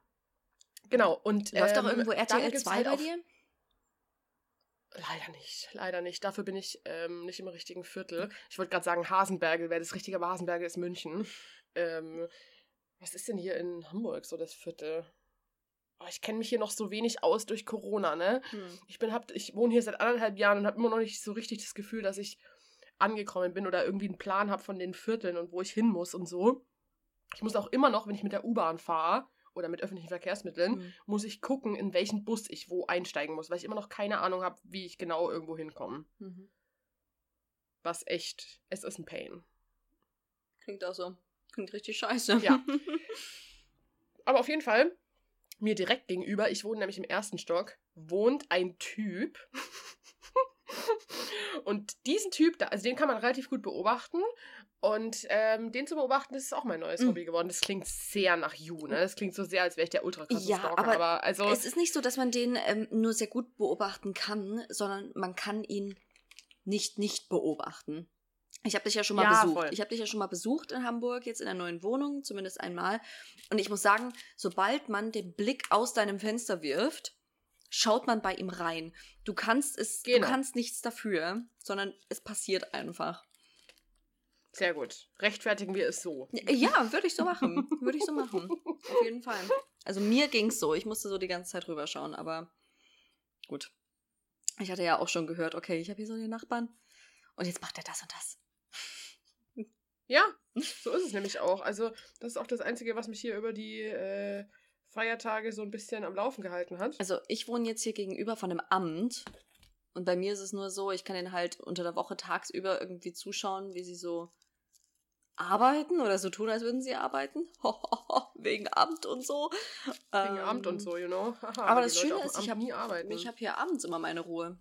Genau. Und, Läuft ähm, doch irgendwo RTL 2 halt bei dir? Leider nicht, leider nicht. Dafür bin ich ähm, nicht im richtigen Viertel. Ich wollte gerade sagen, Hasenberge wäre das Richtige, aber Hasenberge ist München. Ähm, was ist denn hier in Hamburg so das Viertel? Oh, ich kenne mich hier noch so wenig aus durch Corona, ne? Hm. Ich bin, hab, ich wohne hier seit anderthalb Jahren und habe immer noch nicht so richtig das Gefühl, dass ich angekommen bin oder irgendwie einen Plan habe von den Vierteln und wo ich hin muss und so. Ich muss auch immer noch, wenn ich mit der U-Bahn fahre, oder mit öffentlichen Verkehrsmitteln, mhm. muss ich gucken, in welchen Bus ich wo einsteigen muss, weil ich immer noch keine Ahnung habe, wie ich genau irgendwo hinkomme. Mhm. Was echt, es ist ein Pain. Klingt auch so. Klingt richtig scheiße. Ja. Aber auf jeden Fall, mir direkt gegenüber, ich wohne nämlich im ersten Stock, wohnt ein Typ. Und diesen Typ, also den kann man relativ gut beobachten. Und ähm, den zu beobachten, das ist auch mein neues mhm. Hobby geworden. Das klingt sehr nach You, ne? Das klingt so sehr, als wäre ich der ultra ja, Stalker. Aber, aber also es ist nicht so, dass man den ähm, nur sehr gut beobachten kann, sondern man kann ihn nicht nicht beobachten. Ich habe dich ja schon mal ja, besucht. Voll. Ich habe dich ja schon mal besucht in Hamburg, jetzt in der neuen Wohnung, zumindest einmal. Und ich muss sagen, sobald man den Blick aus deinem Fenster wirft, schaut man bei ihm rein. Du kannst es, genau. du kannst nichts dafür, sondern es passiert einfach. Sehr gut. Rechtfertigen wir es so. Ja, würde ich so machen. Würde ich so machen. Auf jeden Fall. Also mir ging es so. Ich musste so die ganze Zeit rüberschauen, aber gut. Ich hatte ja auch schon gehört, okay, ich habe hier so den Nachbarn und jetzt macht er das und das. Ja, so ist es nämlich auch. Also, das ist auch das Einzige, was mich hier über die äh, Feiertage so ein bisschen am Laufen gehalten hat. Also, ich wohne jetzt hier gegenüber von einem Amt und bei mir ist es nur so, ich kann ihnen halt unter der Woche tagsüber irgendwie zuschauen, wie sie so arbeiten oder so tun, als würden sie arbeiten. Wegen Amt und so. Wegen ähm, Amt und so, you know. aber das Schöne ist, ich habe hab hier abends immer meine Ruhe.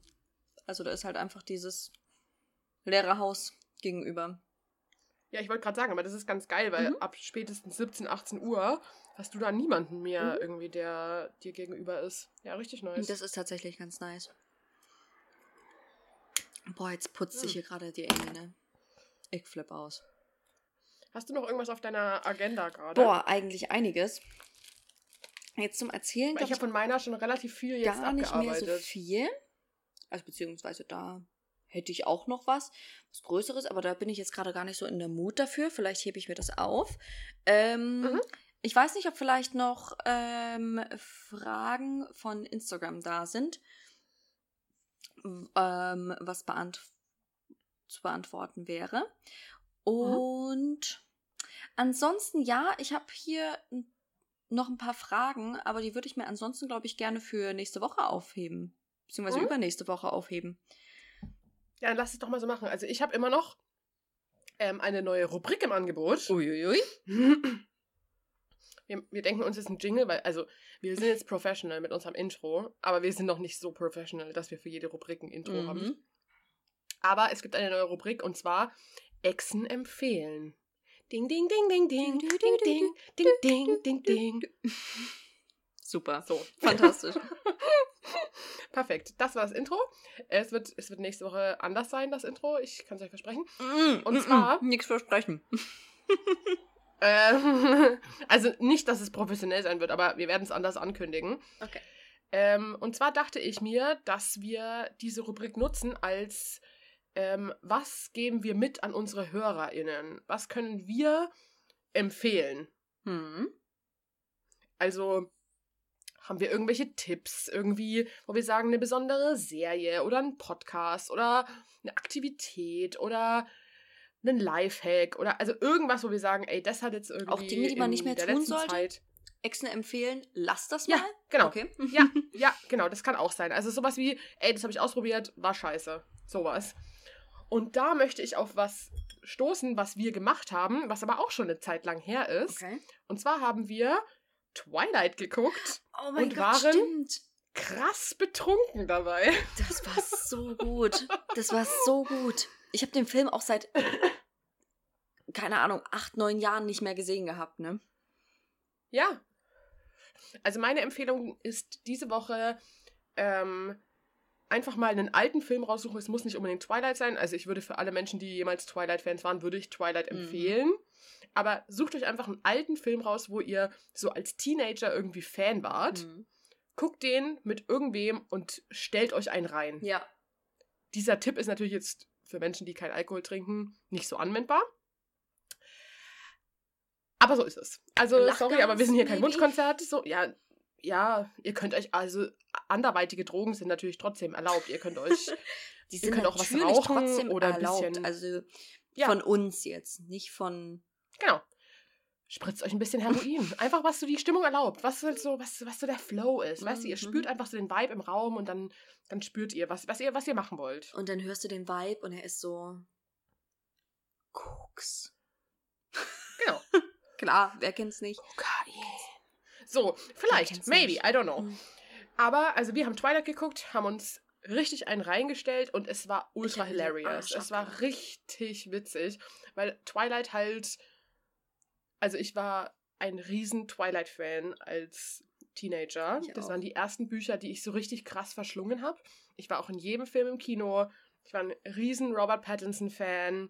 Also da ist halt einfach dieses leere Haus gegenüber. Ja, ich wollte gerade sagen, aber das ist ganz geil, weil mhm. ab spätestens 17, 18 Uhr hast du da niemanden mehr mhm. irgendwie, der dir gegenüber ist. Ja, richtig nice. Das ist tatsächlich ganz nice. Boah, jetzt putzt sich hm. hier gerade die Engel, ne? Ich flipp aus. Hast du noch irgendwas auf deiner Agenda gerade? Boah, eigentlich einiges. Jetzt zum Erzählen. Weil ich habe von meiner schon relativ viel jetzt gar nicht mehr so viel. Also beziehungsweise da hätte ich auch noch was, was Größeres, aber da bin ich jetzt gerade gar nicht so in der Mut dafür. Vielleicht hebe ich mir das auf. Ähm, mhm. Ich weiß nicht, ob vielleicht noch ähm, Fragen von Instagram da sind ähm, was beant zu beantworten wäre. Mhm. Und mhm. ansonsten, ja, ich habe hier noch ein paar Fragen, aber die würde ich mir ansonsten, glaube ich, gerne für nächste Woche aufheben. Beziehungsweise mhm. übernächste Woche aufheben. Ja, dann lass es doch mal so machen. Also ich habe immer noch ähm, eine neue Rubrik im Angebot. Uiuiui. Wir, wir denken uns jetzt ein Jingle, weil, also, wir sind jetzt professional mit unserem Intro, aber wir sind noch nicht so professional, dass wir für jede Rubrik ein Intro mhm. haben. Aber es gibt eine neue Rubrik und zwar Exen empfehlen. Ding, ding, ding, ding, ding, ding, ding, ding, ding, ding, ding, ding. Super. So. Fantastisch. Perfekt. Das war das Intro. Es wird, es wird nächste Woche anders sein, das Intro. Ich kann es euch versprechen. Mm, Und mm, zwar- mm, Nichts versprechen. Ähm, also nicht, dass es professionell sein wird, aber wir werden es anders ankündigen. Okay. Ähm, und zwar dachte ich mir, dass wir diese Rubrik nutzen als ähm, was geben wir mit an unsere HörerInnen? Was können wir empfehlen? Hm. Also haben wir irgendwelche Tipps, irgendwie, wo wir sagen, eine besondere Serie oder ein Podcast oder eine Aktivität oder einen Lifehack oder also irgendwas, wo wir sagen, ey, das hat jetzt irgendwie Auch Dinge, die man nicht mehr tun sollte? Zeit. Exne empfehlen, lass das Ja, mal. genau. Okay. Ja, ja, genau, das kann auch sein. Also sowas wie, ey, das habe ich ausprobiert, war scheiße. Sowas. Und da möchte ich auf was stoßen, was wir gemacht haben, was aber auch schon eine Zeit lang her ist. Okay. Und zwar haben wir Twilight geguckt, Oh mein Und Gott, waren- stimmt. krass betrunken dabei. Das war so gut. Das war so gut. Ich habe den Film auch seit, keine Ahnung, acht, neun Jahren nicht mehr gesehen gehabt, ne? Ja. Also meine Empfehlung ist diese Woche ähm, einfach mal einen alten Film raussuchen. Es muss nicht unbedingt Twilight sein. Also ich würde für alle Menschen, die jemals Twilight-Fans waren, würde ich Twilight Mhm. Aber sucht euch einfach einen alten Film raus, wo ihr so als Teenager irgendwie Fan wart. Mhm. Guckt den mit irgendwem und stellt euch einen rein. Ja. Dieser Tipp ist natürlich jetzt für Menschen, die keinen Alkohol trinken, nicht so anwendbar. Aber so ist es. Also, Lachgas, sorry, aber wir sind hier kein? Wunschkonzert. So, ja, ja, ihr könnt euch, also anderweitige Drogen sind natürlich trotzdem erlaubt. Ihr könnt euch, Die Ihr sind könnt auch was rauchen trotzdem oder ein erlaubt. bisschen- Also Ja. von uns jetzt, nicht von. Genau, spritzt euch ein bisschen Heroin. Einfach, was so die Stimmung erlaubt. Was halt so, was, was so der Flow ist. Weißt du, ihr Mhm. spürt einfach so den Vibe im Raum und dann, dann spürt ihr, was, was ihr, was ihr machen wollt. Und dann hörst du den Vibe und er ist so. Koks. Genau. Klar, wer kennt's nicht? Kokain. So, vielleicht, maybe, nicht. I don't know. Mhm. Aber, also wir haben Twilight geguckt, haben uns richtig einen reingestellt und es war ultra hilarious. Es war richtig witzig, weil Twilight halt, also ich war ein riesen Twilight-Fan als Teenager. Ich das auch. waren die ersten Bücher, die ich so richtig krass verschlungen habe. Ich war auch in jedem Film im Kino. Ich war ein riesen Robert Pattinson-Fan,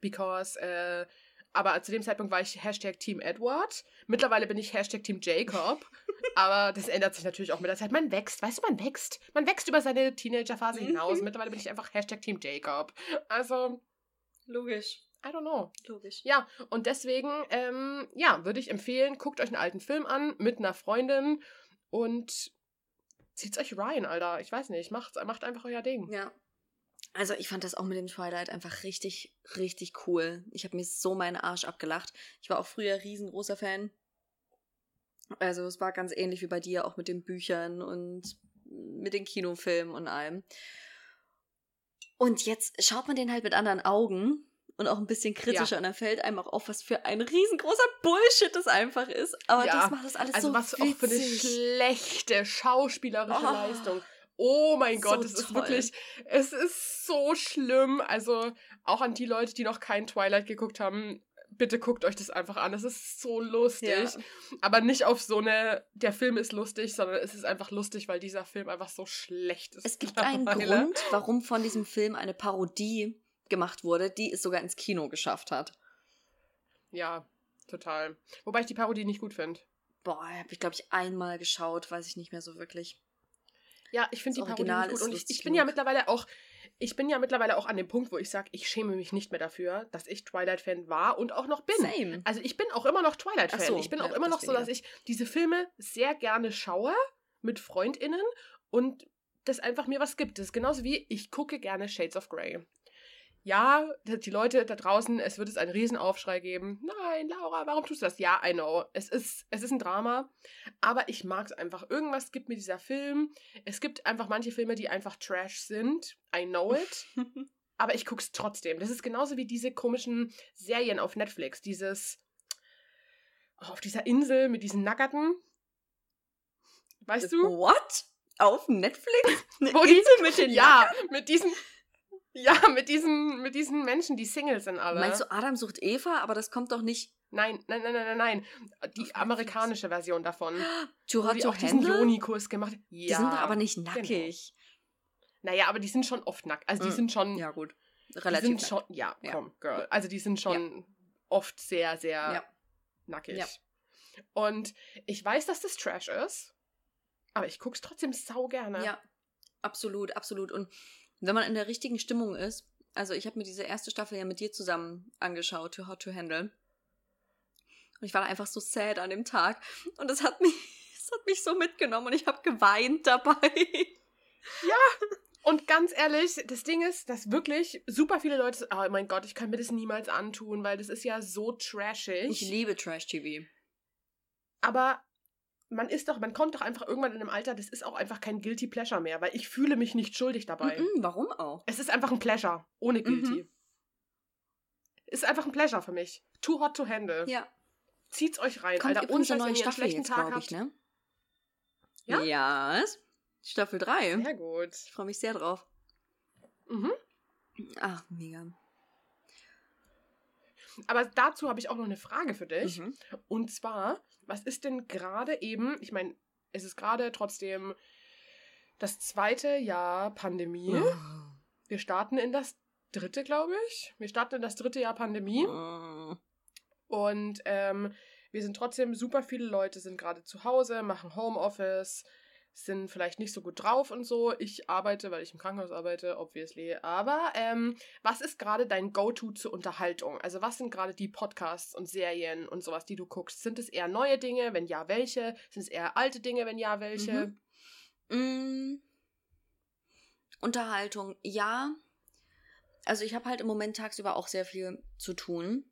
because, äh, aber zu dem Zeitpunkt war ich Hashtag Team Edward. Mittlerweile bin ich Hashtag Team Jacob. aber das ändert sich natürlich auch mit der Zeit. Man wächst, weißt du, man wächst. Man wächst über seine Teenagerphase hinaus. Mhm. Mittlerweile bin ich einfach Hashtag Team Jacob. Also, Logisch. I don't know. Logisch. Ja, und deswegen, ähm, ja, würde ich empfehlen, guckt euch einen alten Film an mit einer Freundin und zieht's euch rein, Alter. Ich weiß nicht, macht, macht einfach euer Ding. Ja. Also ich fand das auch mit dem Twilight einfach richtig, richtig cool. Ich habe mir so meinen Arsch abgelacht. Ich war auch früher riesengroßer Fan. Also es war ganz ähnlich wie bei dir, auch mit den Büchern und mit den Kinofilmen und allem. Und jetzt schaut man den halt mit anderen Augen und auch ein bisschen kritischer und dann fällt einem auch auf, was für ein riesengroßer Bullshit das einfach ist. Aber Ja, das macht das alles Also so was auch für eine witzig. schlechte schauspielerische Oh. Leistung. Oh mein So Gott, es ist wirklich, es ist so schlimm. Also auch an die Leute, die noch kein Twilight geguckt haben, bitte guckt euch das einfach an. Es ist so lustig. Ja. Aber nicht auf so eine, der Film ist lustig, sondern es ist einfach lustig, weil dieser Film einfach so schlecht ist. Es gibt einen. Grund, warum von diesem Film eine Parodie gemacht wurde, die es sogar ins Kino geschafft hat. Ja, total. Wobei ich die Parodie nicht gut finde. Boah, habe ich, glaube ich, einmal geschaut, weiß ich nicht mehr so wirklich. Ja, ich finde die Parodie Original nicht gut. Und ich, ich bin ja mittlerweile auch, ich bin ja mittlerweile auch an dem Punkt, wo ich sage, ich schäme mich nicht mehr dafür, dass ich Twilight-Fan war und auch noch bin. Same. Also ich bin auch immer noch Twilight-Fan. So, ich bin ja, auch immer noch so, dass ich diese Filme sehr gerne schaue mit FreundInnen und das einfach mir was gibt. Das ist genauso wie ich gucke gerne Shades of Grey. Ja, die Leute da draußen, es wird es einen Riesenaufschrei geben. Nein, Laura, warum tust du das? Ja, I know. Es ist, es ist ein Drama, aber ich mag es einfach. Irgendwas gibt mir dieser Film. Es gibt einfach manche Filme, die einfach Trash sind. I know it. aber ich gucke es trotzdem. Das ist genauso wie diese komischen Serien auf Netflix. Dieses oh, auf dieser Insel mit diesen Nackerten. Weißt du? What? Auf Netflix? Eine Wo die- Insel mit den Ja, mit diesen ja, mit diesen mit diesen Menschen, die Single sind alle. Meinst du, Adam sucht Eva, aber das kommt doch nicht Nein, nein, nein, nein, nein, nein. Die amerikanische Version davon. Die to auch diesen? Joni-Kurs gemacht. Ja, Die sind aber nicht genau. nackig. Naja, aber die sind schon oft nackt. Also die Mm, sind schon. Ja, gut. die Relativ. sind nackt. schon. Ja, Ja. komm, Girl. Also die sind schon oft sehr, sehr Ja. nackig. Ja. Und ich weiß, dass das Trash ist. Aber ich guck's trotzdem sau gerne. Ja, absolut, absolut. Und wenn man in der richtigen Stimmung ist, also ich habe mir diese erste Staffel ja mit dir zusammen angeschaut, Too Hot to Handle. Und ich war einfach so sad an dem Tag. Und es hat mich, hat mich so mitgenommen und ich habe geweint dabei. Und ganz ehrlich, das Ding ist, dass wirklich super viele Leute. Oh mein Gott, ich kann mir das niemals antun, weil das ist ja so trashig. Ich liebe Trash-TV. Aber man ist doch, man kommt doch einfach irgendwann in einem Alter, das ist auch einfach kein Guilty Pleasure mehr, weil ich fühle mich nicht schuldig dabei. Mhm, warum auch? Es ist einfach ein Pleasure, ohne Guilty. Mhm. Ist einfach ein Pleasure für mich. Too hot to handle. Ja. Zieht's euch rein, Kommt Alter. Und neue wenn ihr einen schlechten jetzt, Tag ich, habt. ne? Ja? Ja. Staffel 3. Sehr gut. Ich freue mich sehr drauf. Mhm. Ach, mega. Aber dazu habe ich auch noch eine Frage für dich. Mhm. Und zwar, was ist denn gerade eben, ich meine, es ist gerade trotzdem das zweite Jahr Pandemie. Wir starten in das dritte, glaube ich. Wir starten in das dritte Jahr Pandemie. Mhm. Und ähm, wir sind trotzdem, super viele Leute sind gerade zu Hause, machen Homeoffice, sind vielleicht nicht so gut drauf und so. Ich arbeite, weil ich im Krankenhaus arbeite, obviously. Aber ähm, was ist gerade dein Go-To zur Unterhaltung? Also was sind gerade die Podcasts und Serien und sowas, die du guckst? Sind es eher neue Dinge? Wenn ja, welche? Sind es eher alte Dinge? Wenn ja, welche? Mhm. Mm. Unterhaltung, ja. Also ich habe halt im Moment tagsüber auch sehr viel zu tun.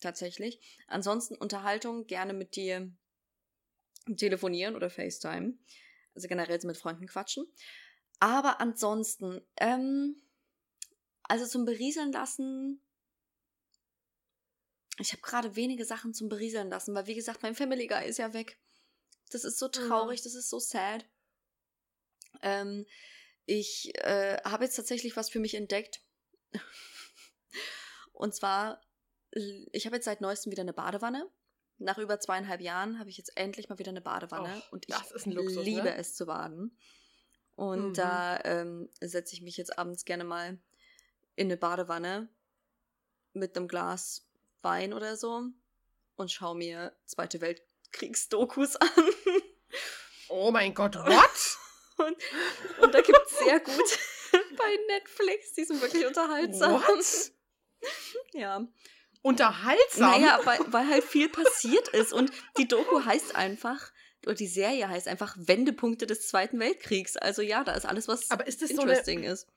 Tatsächlich. Ansonsten Unterhaltung gerne mit dir telefonieren oder FaceTime. Also generell mit Freunden quatschen. Aber ansonsten, ähm, also zum Berieseln lassen. Ich habe gerade wenige Sachen zum Berieseln lassen, weil wie gesagt, mein Family Guy ist ja weg. Das ist so traurig, das ist so sad. Ähm, ich äh, habe jetzt tatsächlich was für mich entdeckt. Und zwar, ich habe jetzt seit neuestem wieder eine Badewanne. Nach über zweieinhalb Jahren habe ich jetzt endlich mal wieder eine Badewanne Och, und ich Luxus, liebe ne? es zu baden. Und Mhm. da ähm, setze ich mich jetzt abends gerne mal in eine Badewanne mit einem Glas Wein oder so und schaue mir Zweite Weltkriegsdokus an. Oh mein Gott, what? Und, und da gibt es sehr gut bei Netflix. Die sind wirklich unterhaltsam. What? Ja. Unterhaltsam? Naja, weil, weil halt viel passiert ist. Und die Doku heißt einfach, oder die Serie heißt einfach Wendepunkte des Zweiten Weltkriegs. Also ja, da ist alles, was Aber ist das so eine, interesting ist.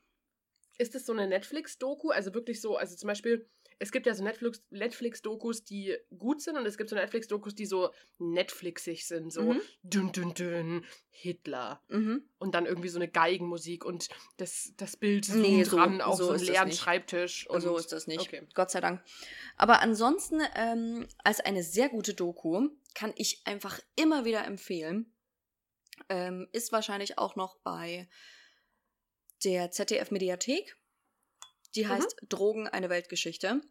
ist das so eine Netflix-Doku? Also wirklich so, also zum Beispiel, es gibt ja so Netflix- Netflix-Dokus, die gut sind und es gibt so Netflix-Dokus, die so Netflixig sind, so Mhm. dünn, dünn, dünn, Hitler. Mhm. Und dann irgendwie so eine Geigenmusik und das, das Bild Nee, so- ran auf so so, einen leeren. Schreibtisch. Und so ist das nicht. Okay. Gott sei Dank. Aber ansonsten, ähm, als eine sehr gute Doku, kann ich einfach immer wieder empfehlen. Ähm, ist wahrscheinlich auch noch bei der ZDF-Mediathek. Die Mhm. heißt Drogen, eine Weltgeschichte.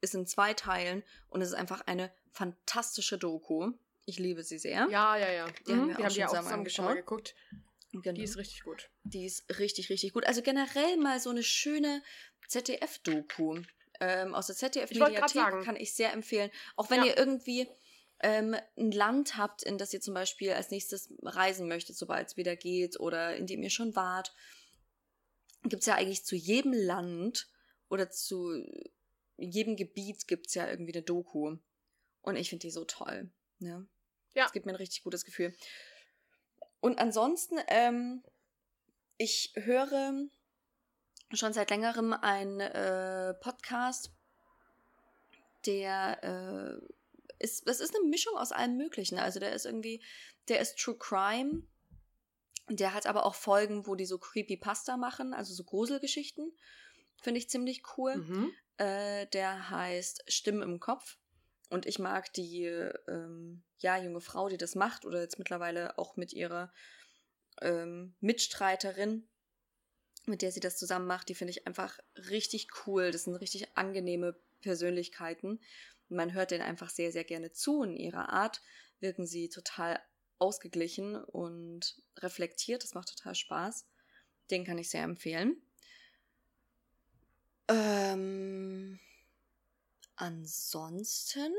Ist in zwei Teilen und es ist einfach eine fantastische Doku. Ich liebe sie sehr. Ja, ja, ja. Die Mhm, haben wir die auch haben die auch zusammen geguckt. Genau. Die ist richtig gut. Die ist richtig, richtig gut. Also generell mal so eine schöne ZDF-Doku. Ähm, aus der ZDF-Mediathek kann ich sehr empfehlen. Auch wenn Ja. ihr irgendwie ähm, ein Land habt, in das ihr zum Beispiel als nächstes reisen möchtet, sobald es wieder geht, oder in dem ihr schon wart, gibt es ja eigentlich zu jedem Land oder zu jedem Gebiet gibt es ja irgendwie eine Doku. Und ich finde die so toll. Ne? Ja. Es gibt mir ein richtig gutes Gefühl. Und ansonsten, ähm, ich höre schon seit längerem einen äh, Podcast, der äh, ist, das ist eine Mischung aus allem Möglichen. Also der ist irgendwie, der ist True Crime. Der hat aber auch Folgen, wo die so Creepypasta machen, also so Gruselgeschichten. Finde ich ziemlich cool. Mhm. Äh, der heißt Stimmen im Kopf. Und ich mag die ähm, ja, junge Frau, die das macht, oder jetzt mittlerweile auch mit ihrer ähm, Mitstreiterin, mit der sie das zusammen macht, die finde ich einfach richtig cool. Das sind richtig angenehme Persönlichkeiten, man hört denen einfach sehr, sehr gerne zu. In ihrer Art wirken sie total ausgeglichen und reflektiert. Das macht total Spaß. Den kann ich sehr empfehlen. Ähm, ansonsten,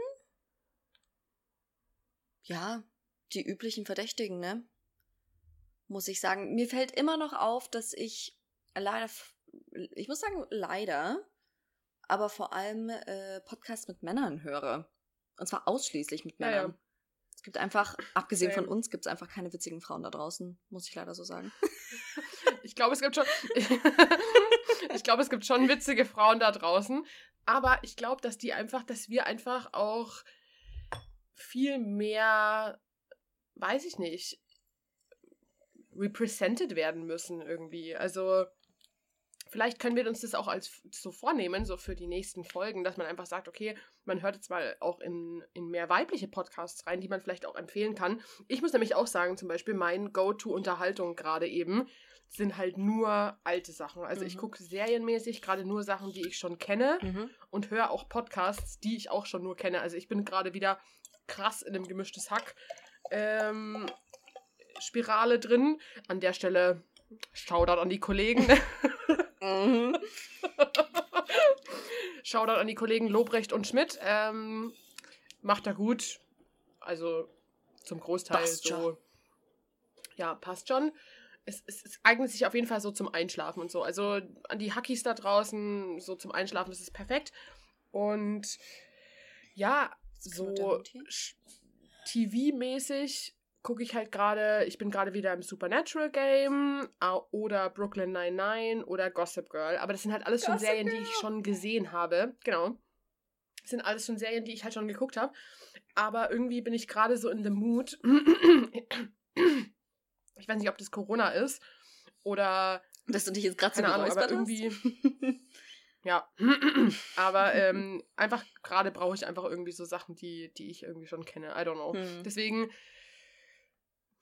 ja, die üblichen Verdächtigen, ne? Muss ich sagen. Mir fällt immer noch auf, dass ich leider, ich muss sagen, leider, aber vor allem äh, Podcasts mit Männern höre. Und zwar ausschließlich mit Männern. Ja, ja. Es gibt einfach, abgesehen von uns, gibt es einfach keine witzigen Frauen da draußen, muss ich leider so sagen. ich glaube, es gibt schon. ich glaube, es gibt schon witzige Frauen da draußen. Aber ich glaube, dass die einfach, dass wir einfach auch viel mehr, weiß ich nicht, represented werden müssen irgendwie. Also vielleicht können wir uns das auch als so vornehmen, so für die nächsten Folgen, dass man einfach sagt, okay, man hört jetzt mal auch in, in mehr weibliche Podcasts rein, die man vielleicht auch empfehlen kann. Ich muss nämlich auch sagen, zum Beispiel mein Go-To-Unterhaltung gerade eben sind halt nur alte Sachen. Also mhm. ich gucke serienmäßig gerade nur Sachen, die ich schon kenne mhm. und höre auch Podcasts, die ich auch schon nur kenne. Also ich bin gerade wieder krass in einem gemischtes Hack. Ähm, Spirale drin. An der Stelle Shoutout an die Kollegen. mhm. Shoutout an die Kollegen Lobrecht und Schmidt. Ähm, macht er gut. Also zum Großteil passt so. Schon. Ja, passt schon. Es, es, es, eignet sich auf jeden Fall so zum Einschlafen und so. Also an die Hackies da draußen, so zum Einschlafen ist es perfekt. Und ja, so TV-mäßig gucke ich halt gerade, ich bin gerade wieder im Supernatural Game oder Brooklyn 99 oder Gossip Girl. Aber das sind halt alles Gossip schon Serien, Girl. die ich schon gesehen habe. Genau. Das sind alles schon Serien, die ich halt schon geguckt habe. Aber irgendwie bin ich gerade so in the mood. ich weiß nicht, ob das Corona ist oder. Dass du dich jetzt gerade so Ahnung, aber irgendwie. ja. aber ähm, einfach gerade brauche ich einfach irgendwie so Sachen, die, die ich irgendwie schon kenne. I don't know. Hm. Deswegen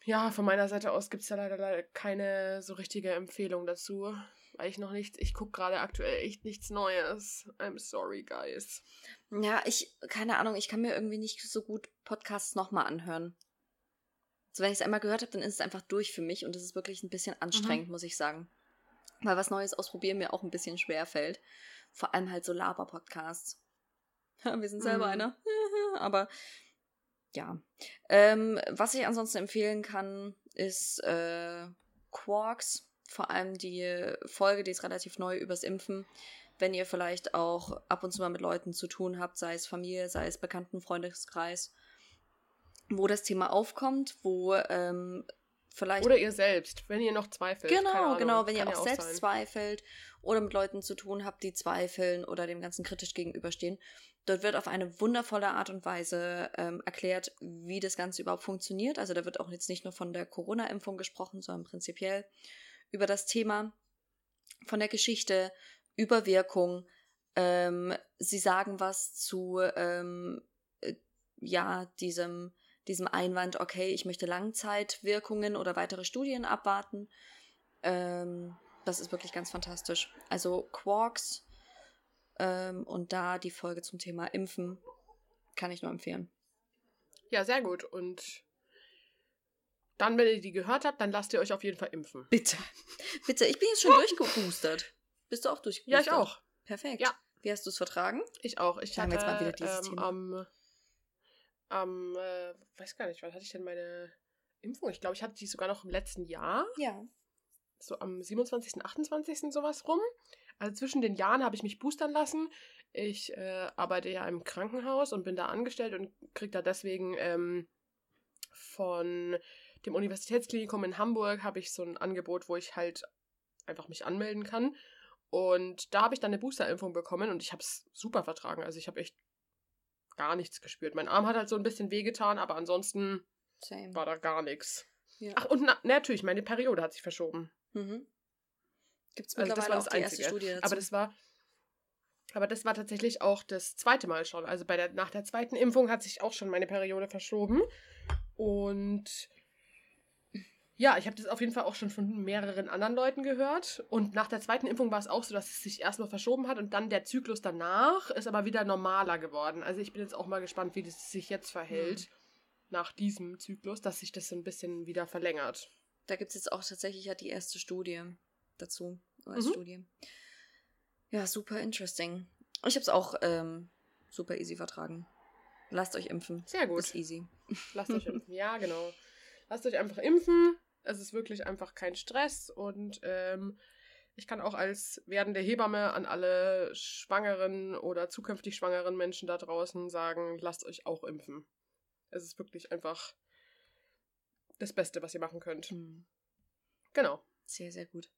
ja, von meiner Seite aus gibt es ja leider, leider keine so richtige Empfehlung dazu. Weil ich noch nicht, ich gucke gerade aktuell echt nichts Neues. I'm sorry, guys. Ja, ich, keine Ahnung, ich kann mir irgendwie nicht so gut Podcasts nochmal anhören. Also wenn ich es einmal gehört habe, dann ist es einfach durch für mich und es ist wirklich ein bisschen anstrengend, mhm. muss ich sagen. Weil was Neues ausprobieren mir auch ein bisschen schwer fällt. Vor allem halt so Laber-Podcasts. Wir sind selber mhm. einer. Aber ja. Ähm, was ich ansonsten empfehlen kann, ist äh, Quarks. Vor allem die Folge, die ist relativ neu übers Impfen. Wenn ihr vielleicht auch ab und zu mal mit Leuten zu tun habt, sei es Familie, sei es Bekannten, Freundeskreis, wo das Thema aufkommt, wo ähm, vielleicht. Oder ihr selbst, wenn ihr noch zweifelt. Genau, genau, wenn ihr auch, auch selbst sein. zweifelt oder mit Leuten zu tun habt, die zweifeln oder dem Ganzen kritisch gegenüberstehen. Dort wird auf eine wundervolle Art und Weise ähm, erklärt, wie das Ganze überhaupt funktioniert. Also da wird auch jetzt nicht nur von der Corona-Impfung gesprochen, sondern prinzipiell über das Thema, von der Geschichte, über Wirkung. Ähm, sie sagen was zu ähm, äh, ja diesem diesem Einwand, okay, ich möchte Langzeitwirkungen oder weitere Studien abwarten. Ähm, das ist wirklich ganz fantastisch. Also Quarks ähm, und da die Folge zum Thema Impfen kann ich nur empfehlen. Ja, sehr gut. Und dann, wenn ihr die gehört habt, dann lasst ihr euch auf jeden Fall impfen. Bitte. Bitte, ich bin jetzt schon durchgeboostert. Bist du auch durchgeboostert? Ja, ich auch. Perfekt. Ja. Wie hast du es vertragen? Ich auch. Ich hatte jetzt mal wieder dieses ähm, am, am äh, weiß gar nicht, wann hatte ich denn meine Impfung? Ich glaube, ich hatte die sogar noch im letzten Jahr. Ja. So am 27., 28. sowas rum. Also zwischen den Jahren habe ich mich boostern lassen. Ich äh, arbeite ja im Krankenhaus und bin da angestellt und kriege da deswegen ähm, von dem Universitätsklinikum in Hamburg habe ich so ein Angebot, wo ich halt einfach mich anmelden kann. Und da habe ich dann eine Boosterimpfung bekommen und ich habe es super vertragen. Also ich habe echt gar nichts gespürt. Mein Arm hat halt so ein bisschen wehgetan, aber ansonsten Same. war da gar nichts. Ja. Ach, und na, natürlich, meine Periode hat sich verschoben. Mhm. Gibt es mittlerweile also das war das erste Studie dazu. Aber das war, aber das war tatsächlich auch das zweite Mal schon. Also bei der, nach der zweiten Impfung hat sich auch schon meine Periode verschoben. Und Ja, ich habe das auf jeden Fall auch schon von mehreren anderen Leuten gehört. Und nach der zweiten Impfung war es auch so, dass es sich erstmal verschoben hat und dann der Zyklus danach ist aber wieder normaler geworden. Also ich bin jetzt auch mal gespannt, wie das sich jetzt verhält Hm. nach diesem Zyklus, dass sich das so ein bisschen wieder verlängert. Da gibt es jetzt auch tatsächlich ja die erste Studie dazu. Mhm. US-Studie. Ja, super interesting. Ich habe es auch ähm, super easy vertragen. Lasst euch impfen. Sehr gut. Ist easy. Lasst euch impfen. Ja, genau. Lasst euch einfach impfen. Es ist wirklich einfach kein Stress und ähm, ich kann auch als werdende Hebamme an alle schwangeren oder zukünftig schwangeren Menschen da draußen sagen, lasst euch auch impfen. Es ist wirklich einfach das Beste, was ihr machen könnt. Hm. Genau. Sehr, sehr gut.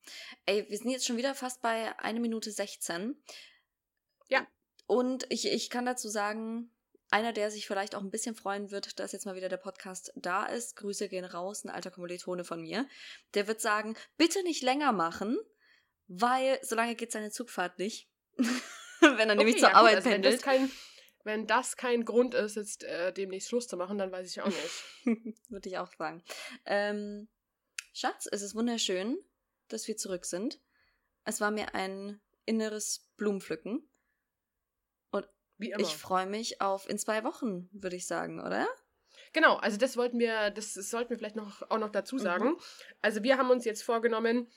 Ey, wir sind jetzt schon wieder fast bei 1 Minute 16. Ja. Und ich, ich kann dazu sagen, einer, der sich vielleicht auch ein bisschen freuen wird, dass jetzt mal wieder der Podcast da ist, Grüße gehen raus, ein alter Kommilitone von mir, der wird sagen, bitte nicht länger machen, weil so lange geht seine Zugfahrt nicht. Wenn er nämlich Okay, zur ja, gut, Arbeit also wenn pendelt. das kein wenn das kein Grund ist, jetzt äh, demnächst Schluss zu machen, dann weiß ich auch nicht. Würde ich auch sagen. Ähm, Schatz, es ist wunderschön, dass wir zurück sind. Es war mir ein inneres Blumenpflücken. Wie immer. Ich freue mich auf in zwei Wochen, würde ich sagen, oder? Genau, also das wollten wir, das sollten wir vielleicht noch, auch noch dazu sagen. Mhm. Also wir haben uns jetzt vorgenommen,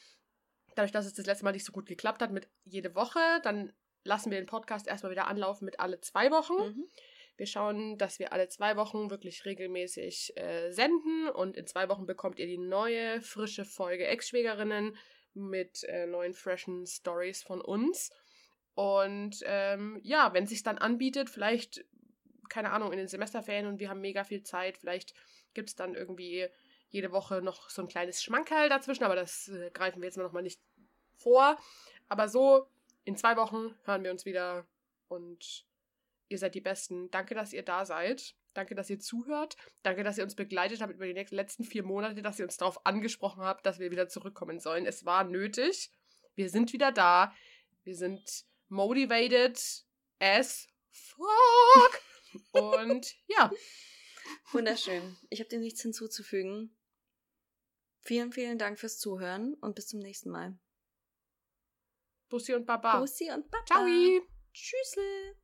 dadurch, dass es das letzte Mal nicht so gut geklappt hat mit jede Woche, dann lassen wir den Podcast erstmal wieder anlaufen mit alle zwei Wochen. Mhm. Wir schauen, dass wir alle zwei Wochen wirklich regelmäßig äh, senden und in zwei Wochen bekommt ihr die neue, frische Folge Ex-Schwägerinnen mit äh, neuen, freshen Stories von uns. Und ähm, ja, wenn es sich dann anbietet, vielleicht, keine Ahnung, in den Semesterferien und wir haben mega viel Zeit, vielleicht gibt es dann irgendwie jede Woche noch so ein kleines Schmankerl dazwischen, aber das äh, greifen wir jetzt noch mal nicht vor. Aber so, in zwei Wochen hören wir uns wieder und ihr seid die Besten. Danke, dass ihr da seid. Danke, dass ihr zuhört. Danke, dass ihr uns begleitet habt über die nächsten, letzten vier Monate, dass ihr uns darauf angesprochen habt, dass wir wieder zurückkommen sollen. Es war nötig. Wir sind wieder da. Wir sind motivated as fuck. Und ja, Wunderschön. Ich habe dem nichts hinzuzufügen. Vielen, vielen Dank fürs Zuhören und bis zum nächsten Mal. Bussi und Baba. Bussi und Baba. Ciao. Tschüssle.